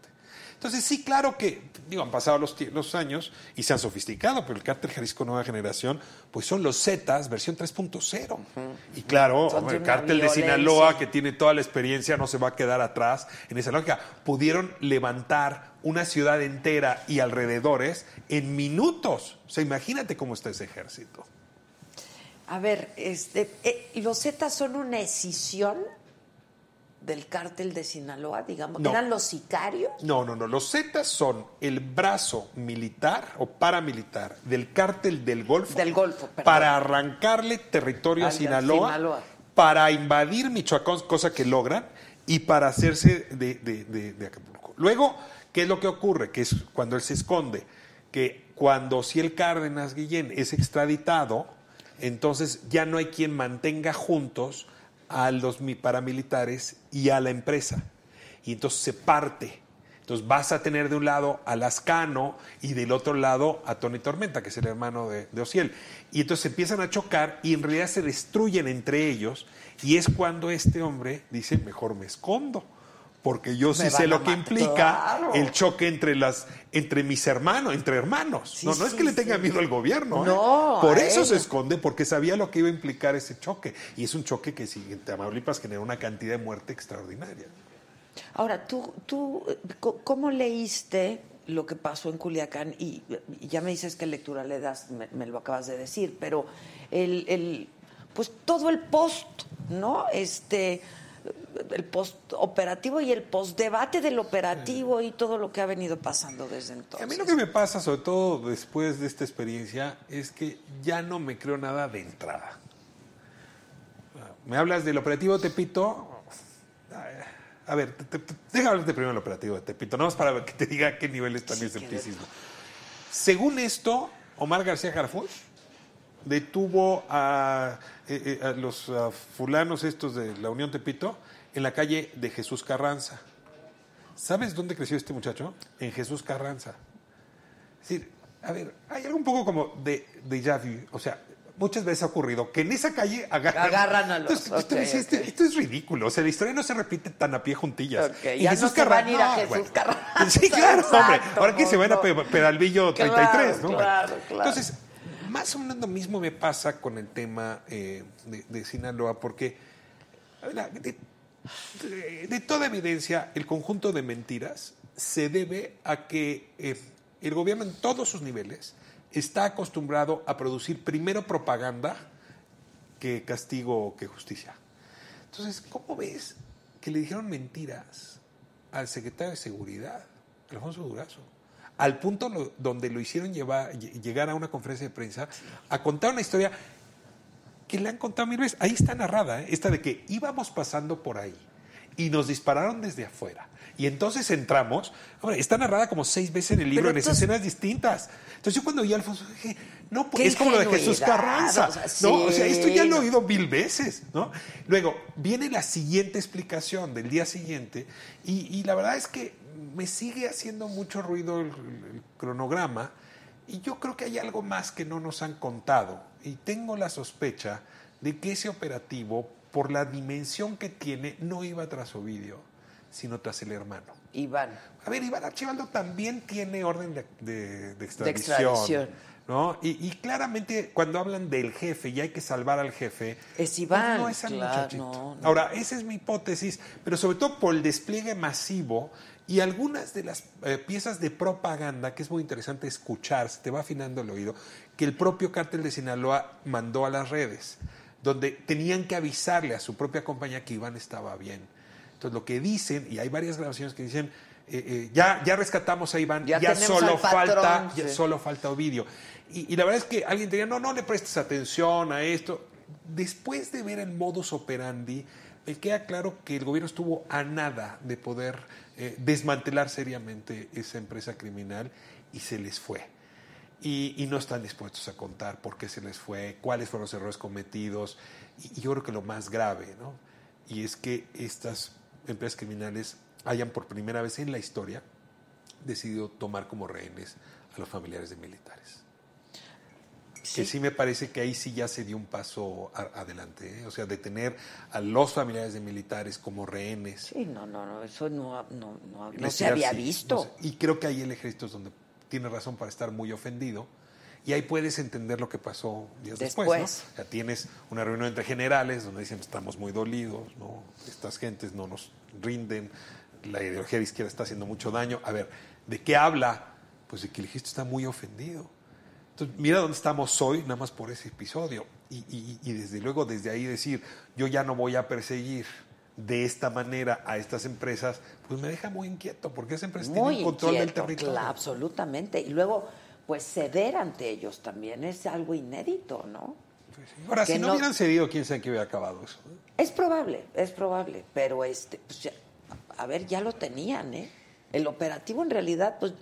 Entonces, sí, claro que, digo, han pasado los, los años y se han sofisticado, pero el cártel Jalisco Nueva Generación, pues son los Zetas versión 3.0. Y claro, Son el cártel de. Sinaloa, que tiene toda la experiencia, no se va a quedar atrás en esa lógica. Pudieron levantar una ciudad entera y alrededores en minutos. O sea, imagínate cómo está ese ejército. A ver, este, eh, los Zetas son una escisión del cártel de Sinaloa, digamos. No. ¿Eran los sicarios? No, no, no. Los Zetas son el brazo militar o paramilitar del cártel del Golfo. Del Golfo, perdón. Para arrancarle territorio a Sinaloa, Sinaloa. para invadir Michoacán, cosa que logran, y para hacerse de, de- de- de Acapulco. Luego, ¿qué es lo que ocurre? Que es cuando él se esconde, que cuando si el Cárdenas Guillén es extraditado, entonces ya no hay quien mantenga juntos a los mi- paramilitares y a la empresa. Y entonces se parte. Entonces vas a tener de un lado a Lascano y del otro lado a Tony Tormenta, que es el hermano de, de Ociel. Y entonces empiezan a chocar y en realidad se destruyen entre ellos. Y es cuando este hombre dice, mejor me escondo. Porque yo sí sé lo que implica Claro. el choque entre las entre mis hermanos, entre hermanos. Sí, no, no es que le tenga sí. miedo al gobierno. ¿eh? No, Por a eso se esconde, porque sabía lo que iba a implicar ese choque. Y es un choque que si en Tamaulipas genera una cantidad de muerte extraordinaria. Ahora, tú, tú, eh, ¿cómo leíste lo que pasó en Culiacán? Y, y ya me dices qué lectura le das, me, me lo acabas de decir, pero el, el, pues todo el post, ¿no? Este, el post operativo y el post debate del operativo y todo lo que ha venido pasando desde entonces. A mí lo que me pasa, sobre todo después de esta experiencia, es que ya no me creo nada de entrada. Me hablas del operativo Tepito. A ver, te, te- déjame hablarte primero del operativo de Tepito, no más para que te diga a qué nivel está mi Sí, escepticismo. Según esto, Omar García Harfuch detuvo a, eh, eh, a los ah, fulanos estos de la Unión Tepito en la calle de Jesús Carranza. ¿Sabes dónde creció este muchacho? En Jesús Carranza. Es decir, a ver, hay algo un poco como de déjà vu. O sea, muchas veces ha ocurrido que en esa calle agarran, Agarran a los- Entonces, esto, este- esto es ridículo. O sea, la historia no se repite tan a pie juntillas. En ya no se van a ir a no, Jesús Carranza. Sí, claro, hombre. Ahora que se van a no. Pe- Peralvillo Claro, 33, ¿no? claro, claro. Entonces, más o menos lo mismo me pasa con el tema eh, de, Sinaloa, porque de toda evidencia, el conjunto de mentiras se debe a que eh, el gobierno en todos sus niveles está acostumbrado a producir primero propaganda que castigo o que justicia. Entonces, ¿cómo ves que le dijeron mentiras al secretario de Seguridad, Alfonso Durazo? Al punto lo- donde lo hicieron llevar, lle- llegar a una conferencia de prensa a contar una historia que le han contado mil veces. Ahí está narrada, ¿eh? esta de que íbamos pasando por ahí y nos dispararon desde afuera. Y entonces entramos, hombre, está narrada como seis veces en el libro, en escenas distintas. Entonces yo cuando oí a Alfonso dije, no, pues es como lo de Jesús Carranza. o sea, ¿no? O sea, esto ya lo he oído mil veces, ¿no? Luego, viene la siguiente explicación del día siguiente y, y la verdad es que me sigue haciendo mucho ruido el, el cronograma y yo creo que hay algo más que no nos han contado y tengo la sospecha de que ese operativo, por la dimensión que tiene, no iba tras Ovidio, sino tras el hermano. Iván. A ver, Iván Archibaldo también tiene orden de, de- de extradición. extradición. ¿no? Y, y claramente cuando hablan del jefe y hay que salvar al jefe, Es pues Iván, no es el claro, muchachito. no, no. Ahora, esa es mi hipótesis, pero sobre todo por el despliegue masivo y algunas de las eh, piezas de propaganda que es muy interesante escuchar, se te va afinando el oído, que el propio cártel de Sinaloa mandó a las redes, donde tenían que avisarle a su propia compañía que Iván estaba bien. Entonces lo que dicen, y hay varias grabaciones que dicen, eh, eh, ya, ya rescatamos a Iván, Ya solo patrón, falta, ya solo falta Ovidio. Y, y la verdad es que alguien diría, no, no le prestes atención a esto. Después de ver el modus operandi, me queda claro que el gobierno estuvo a nada de poder eh, desmantelar seriamente esa empresa criminal y se les fue. Y, no están dispuestos a contar por qué se les fue, cuáles fueron los errores cometidos. Y, y yo creo que lo más grave, ¿no? Y es que estas empresas criminales hayan por primera vez en la historia decidido tomar como rehenes a los familiares de militares. Que sí me parece que ahí sí ya se dio un paso a- adelante, ¿eh? o sea, de tener a los familiares de militares como rehenes. Sí, no, no, no, eso no, no, no, no se había sí, visto. no sé. Y creo que ahí el ejército es donde tiene razón para estar muy ofendido. Y ahí puedes entender lo que pasó días después. ¿no? Después. O sea, tienes una reunión entre generales donde dicen estamos muy dolidos, ¿no? estas gentes no nos rinden, la ideología de izquierda está haciendo mucho daño. A ver, ¿de qué habla? Pues de que el ejército está muy ofendido. Entonces, mira dónde estamos hoy, nada más por ese episodio. Y, y- y desde luego, desde ahí decir, yo ya no voy a perseguir de esta manera a estas empresas, pues me deja muy inquieto, porque esas empresas Muy tienen control del territorio. claro, absolutamente. Y luego, pues ceder ante ellos también es algo inédito, ¿no? Ahora, que si no, no- hubieran cedido, quién sabe qué hubiera acabado eso. Es probable, es probable, pero este, pues, ya- a ver, ya lo tenían, ¿eh? El operativo en realidad, pues,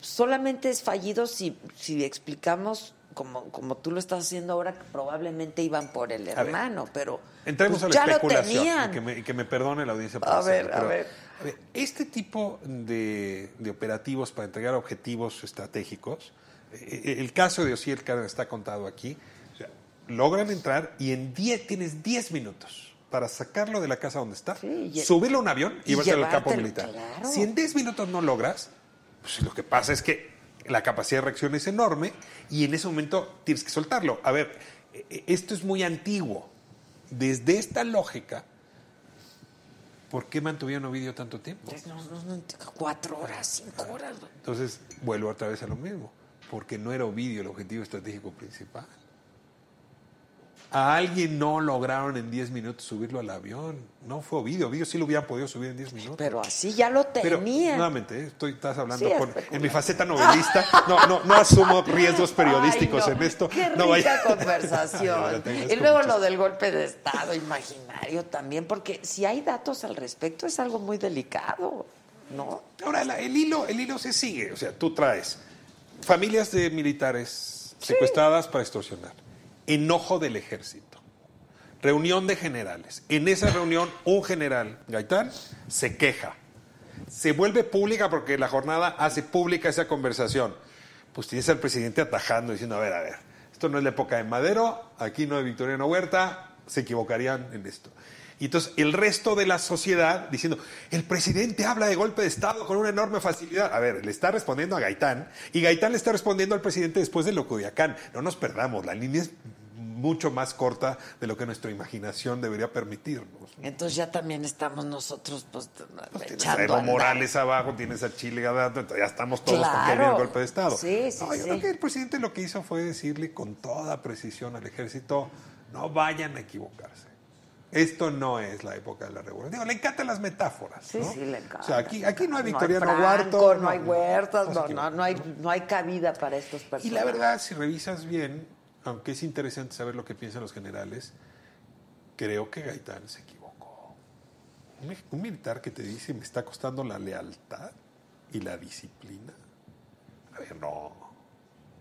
solamente es fallido si, si explicamos, como, como tú lo estás haciendo ahora, que probablemente iban por el ver, hermano, pero Entremos pues, a la ya especulación, y que, me, y que me perdone la audiencia. por A hacerlo, ver, a ver. a ver, Este tipo de, de operativos para entregar objetivos estratégicos, eh, el caso de Osiel Cárdenas está contado aquí, o sea, logran entrar y en 10 tienes 10 minutos para sacarlo de la casa donde está, Sí, subirlo a un avión y, y al campo militar. claro. Si en 10 minutos no logras, pues lo que pasa es que la capacidad de reacción es enorme y en ese momento tienes que soltarlo. A ver, eh, esto es muy antiguo. Desde esta lógica, ¿por qué mantuvieron Ovidio tanto tiempo? No, no, no, cuatro horas, cinco horas. Entonces, vuelvo otra vez a lo mismo. Porque no era Ovidio el objetivo estratégico principal. A alguien no lograron en 10 minutos subirlo al avión. No fue Ovidio. Ovidio sí lo hubieran podido subir en 10 minutos. Pero así ya lo Pero, tenían. nuevamente, ¿eh? estoy, estás hablando Sí, con- en mi faceta novelista. No, no, no asumo riesgos periodísticos Ay, no, en esto. Qué no rica vaya- conversación. Y luego mucho. lo del golpe de Estado imaginario también, porque si hay datos al respecto es algo muy delicado, ¿no? Ahora, la- el, hilo, el hilo se sigue. O sea, tú traes familias de militares secuestradas para extorsionar, enojo del ejército, reunión de generales. En esa reunión, un general, Gaitán, se queja. Se vuelve pública porque la jornada hace pública esa conversación. Pues tienes al presidente atajando, diciendo, a ver, a ver, esto no es la época de Madero, aquí no hay Victoriano Huerta, se equivocarían en esto. Y entonces el resto de la sociedad diciendo, el presidente habla de golpe de Estado con una enorme facilidad. A ver, le está respondiendo a Gaitán y Gaitán le está respondiendo al presidente después de lo Cudiacán. No nos perdamos, la línea es mucho más corta de lo que nuestra imaginación debería permitirnos. Entonces ya también estamos nosotros pues, Tienes a echando Evo. Morales abajo, tienes a Chile ya estamos todos con que viene el golpe de Estado. Sí, sí, No, yo sí. creo que el presidente lo que hizo fue decirle con toda precisión al ejército, no vayan a equivocarse. Esto no es la época de la revolución. Digo, le encantan las metáforas. Sí, ¿no? sí, le encanta. O sea, aquí, aquí no hay No Victoriano Franco, Huerto. no, hay huertas, no, no, equivocan. no hay, no hay cabida para estos personajes. Y la verdad, si revisas bien, aunque es interesante saber lo que piensan los generales, creo que Gaitán se equivocó. Un, un militar que te dice me está costando la lealtad y la disciplina. A ver, no.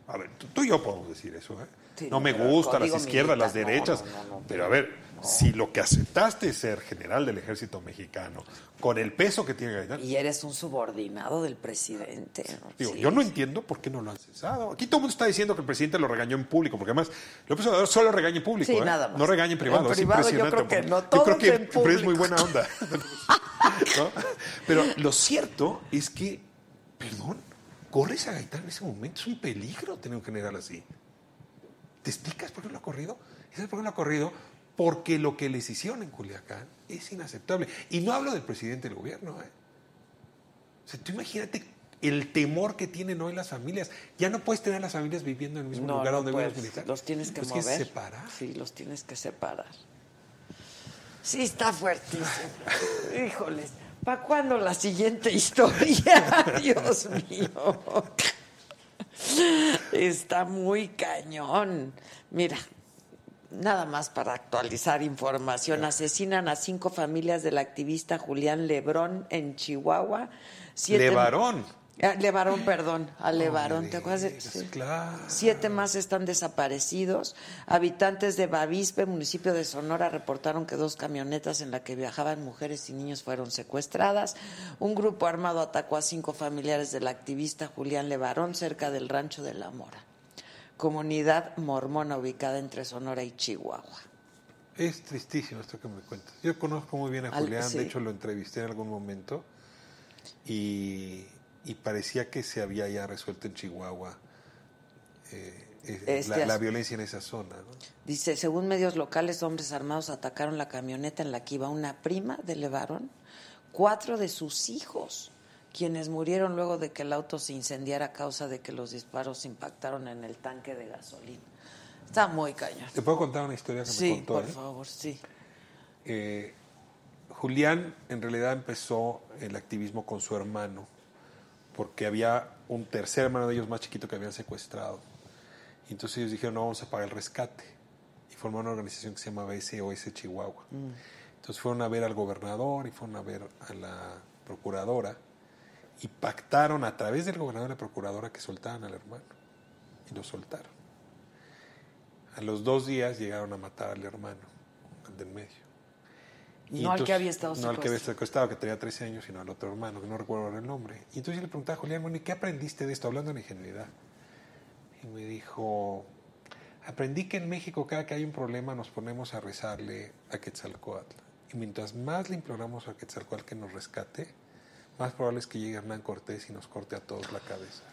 A ver, tú, tú y yo podemos decir eso, ¿eh? Sí, no me gustan las izquierdas, las militar, derechas. no, no, no. Pero a ver, Si lo que aceptaste es ser general del ejército mexicano, con el peso que tiene Gaitán, Y eres un subordinado del presidente. ¿no? Digo, Sí. yo no entiendo por qué no lo han cesado. Aquí todo el mundo está diciendo que el presidente lo regañó en público, porque además López Obrador solo regaña en público. Sí, ¿eh? nada más. No regaña en privado. En es privado yo impresionante. creo que no, Yo todo creo que es en pero es muy buena onda. ¿No? Pero lo cierto es que, perdón, corres a Gaitán en ese momento. Es un peligro tener un general así. ¿Te explicas por qué lo ha corrido? ¿Sabes por qué lo ha corrido? Porque lo que les hicieron en Culiacán es inaceptable. Y no hablo del presidente del gobierno, ¿eh? O sea, tú imagínate el temor que tienen hoy las familias. Ya no puedes tener a las familias viviendo en el mismo No, lugar no donde viven los militares. Los tienes que Los mover. quieres separar. Sí, los tienes que separar. Sí, está fuertísimo. Híjoles. ¿Para cuándo la siguiente historia? Dios mío. Está muy cañón. Mira, nada más para actualizar información. Asesinan a cinco familias del activista Julián Lebrón en Chihuahua. Siete- Levarón. Ah, Levarón, perdón, a Levarón. ¿Te acuerdas sí. claro. Siete más están desaparecidos. Habitantes de Bavispe, municipio de Sonora, reportaron que dos camionetas en las que viajaban mujeres y niños fueron secuestradas. Un grupo armado atacó a cinco familiares del activista Julián Levarón cerca del rancho de La Mora, comunidad mormona ubicada entre Sonora y Chihuahua. Es tristísimo esto que me cuentas. Yo conozco muy bien a Al- Julián, sí. de hecho lo entrevisté en algún momento y, y parecía que se había ya resuelto en Chihuahua eh, Este la, violencia en esa zona. ¿no? Dice, según medios locales, hombres armados atacaron la camioneta en la que iba una prima de Levarón, cuatro de sus hijos, quienes murieron luego de que el auto se incendiara a causa de que los disparos impactaron en el tanque de gasolina. Está muy cañón. ¿Te puedo contar una historia que me Sí, contó? por eh? favor, sí. Eh, Julián en realidad empezó el activismo con su hermano, porque había un tercer hermano de ellos más chiquito que habían secuestrado. Y entonces ellos dijeron, no, vamos a pagar el rescate. Y formaron una organización que se llamaba SOS Chihuahua. Entonces fueron a ver al gobernador y fueron a ver a la procuradora y pactaron a través del gobernador y la procuradora que soltaran al hermano. Y lo soltaron. A los dos días llegaron a matar al hermano, al del medio. Y No al que había estado No al que había secuestrado. secuestrado, que tenía 13 años, sino al otro hermano, que no recuerdo ahora el nombre. Y entonces yo le preguntaba a Julián, bueno, ¿y qué aprendiste de esto? Hablando en ingenuidad. Y me dijo, aprendí que en México cada que hay un problema nos ponemos a rezarle a Quetzalcoatl. Y mientras más le imploramos a Quetzalcoatl que nos rescate, más probable es que llegue Hernán Cortés y nos corte a todos la cabeza.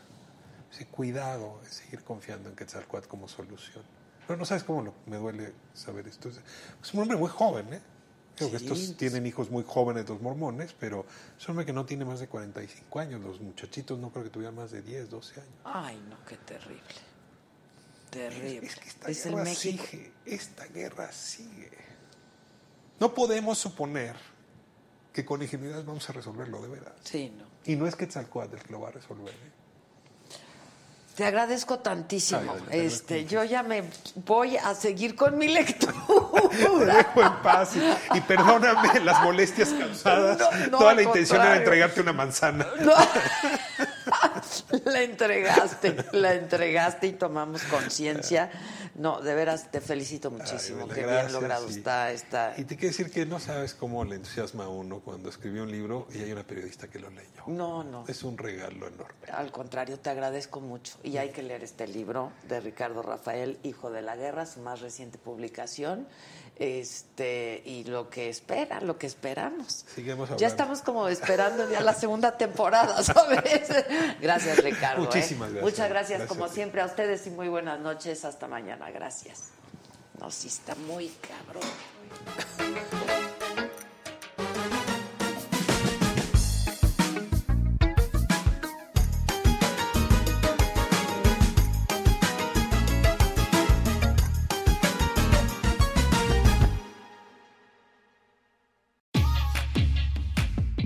Cuidado es seguir confiando en Quetzalcoatl como solución. Pero no sabes cómo lo- me duele saber esto. Es, un hombre muy joven, ¿eh? Creo que estos tienen hijos muy jóvenes, los mormones, pero es un hombre que no tiene más de 45 años. Los muchachitos no creo que tuvieran más de 10, 12 años. Ay, no, qué terrible. Terrible. Es que esta Es guerra sigue. Esta guerra sigue. No podemos suponer que con ingenuidad vamos a resolverlo de veras. Sí, no. Y no es Quetzalcoatl el que lo va a resolver. ¿eh? Te agradezco tantísimo. Ay, ay, ay, este, yo ya me voy a seguir con mi lectura. Te dejo en paz y, y perdóname las molestias causadas. No, no, Toda la intención era contrario. entregarte una manzana. No. la entregaste, la entregaste y tomamos conciencia. No, de veras te felicito muchísimo. Ay, Qué gracias, bien logrado sí. está esta. Y te quiero decir que no sabes cómo le entusiasma a uno cuando escribió un libro y hay una periodista que lo leyó. No, no. Es un regalo enorme. Al contrario, te agradezco mucho. Y hay que leer este libro de Ricardo Rafael, Hijo de la Guerra, su más reciente publicación. Este, y lo que espera, lo que esperamos. Ya estamos como esperando ya la segunda temporada, ¿sabes? Gracias, Ricardo. ¿eh? Muchísimas gracias. Muchas gracias, Gracias como a siempre, a ustedes y muy buenas noches. Hasta mañana. Gracias. No, sí está muy cabrón.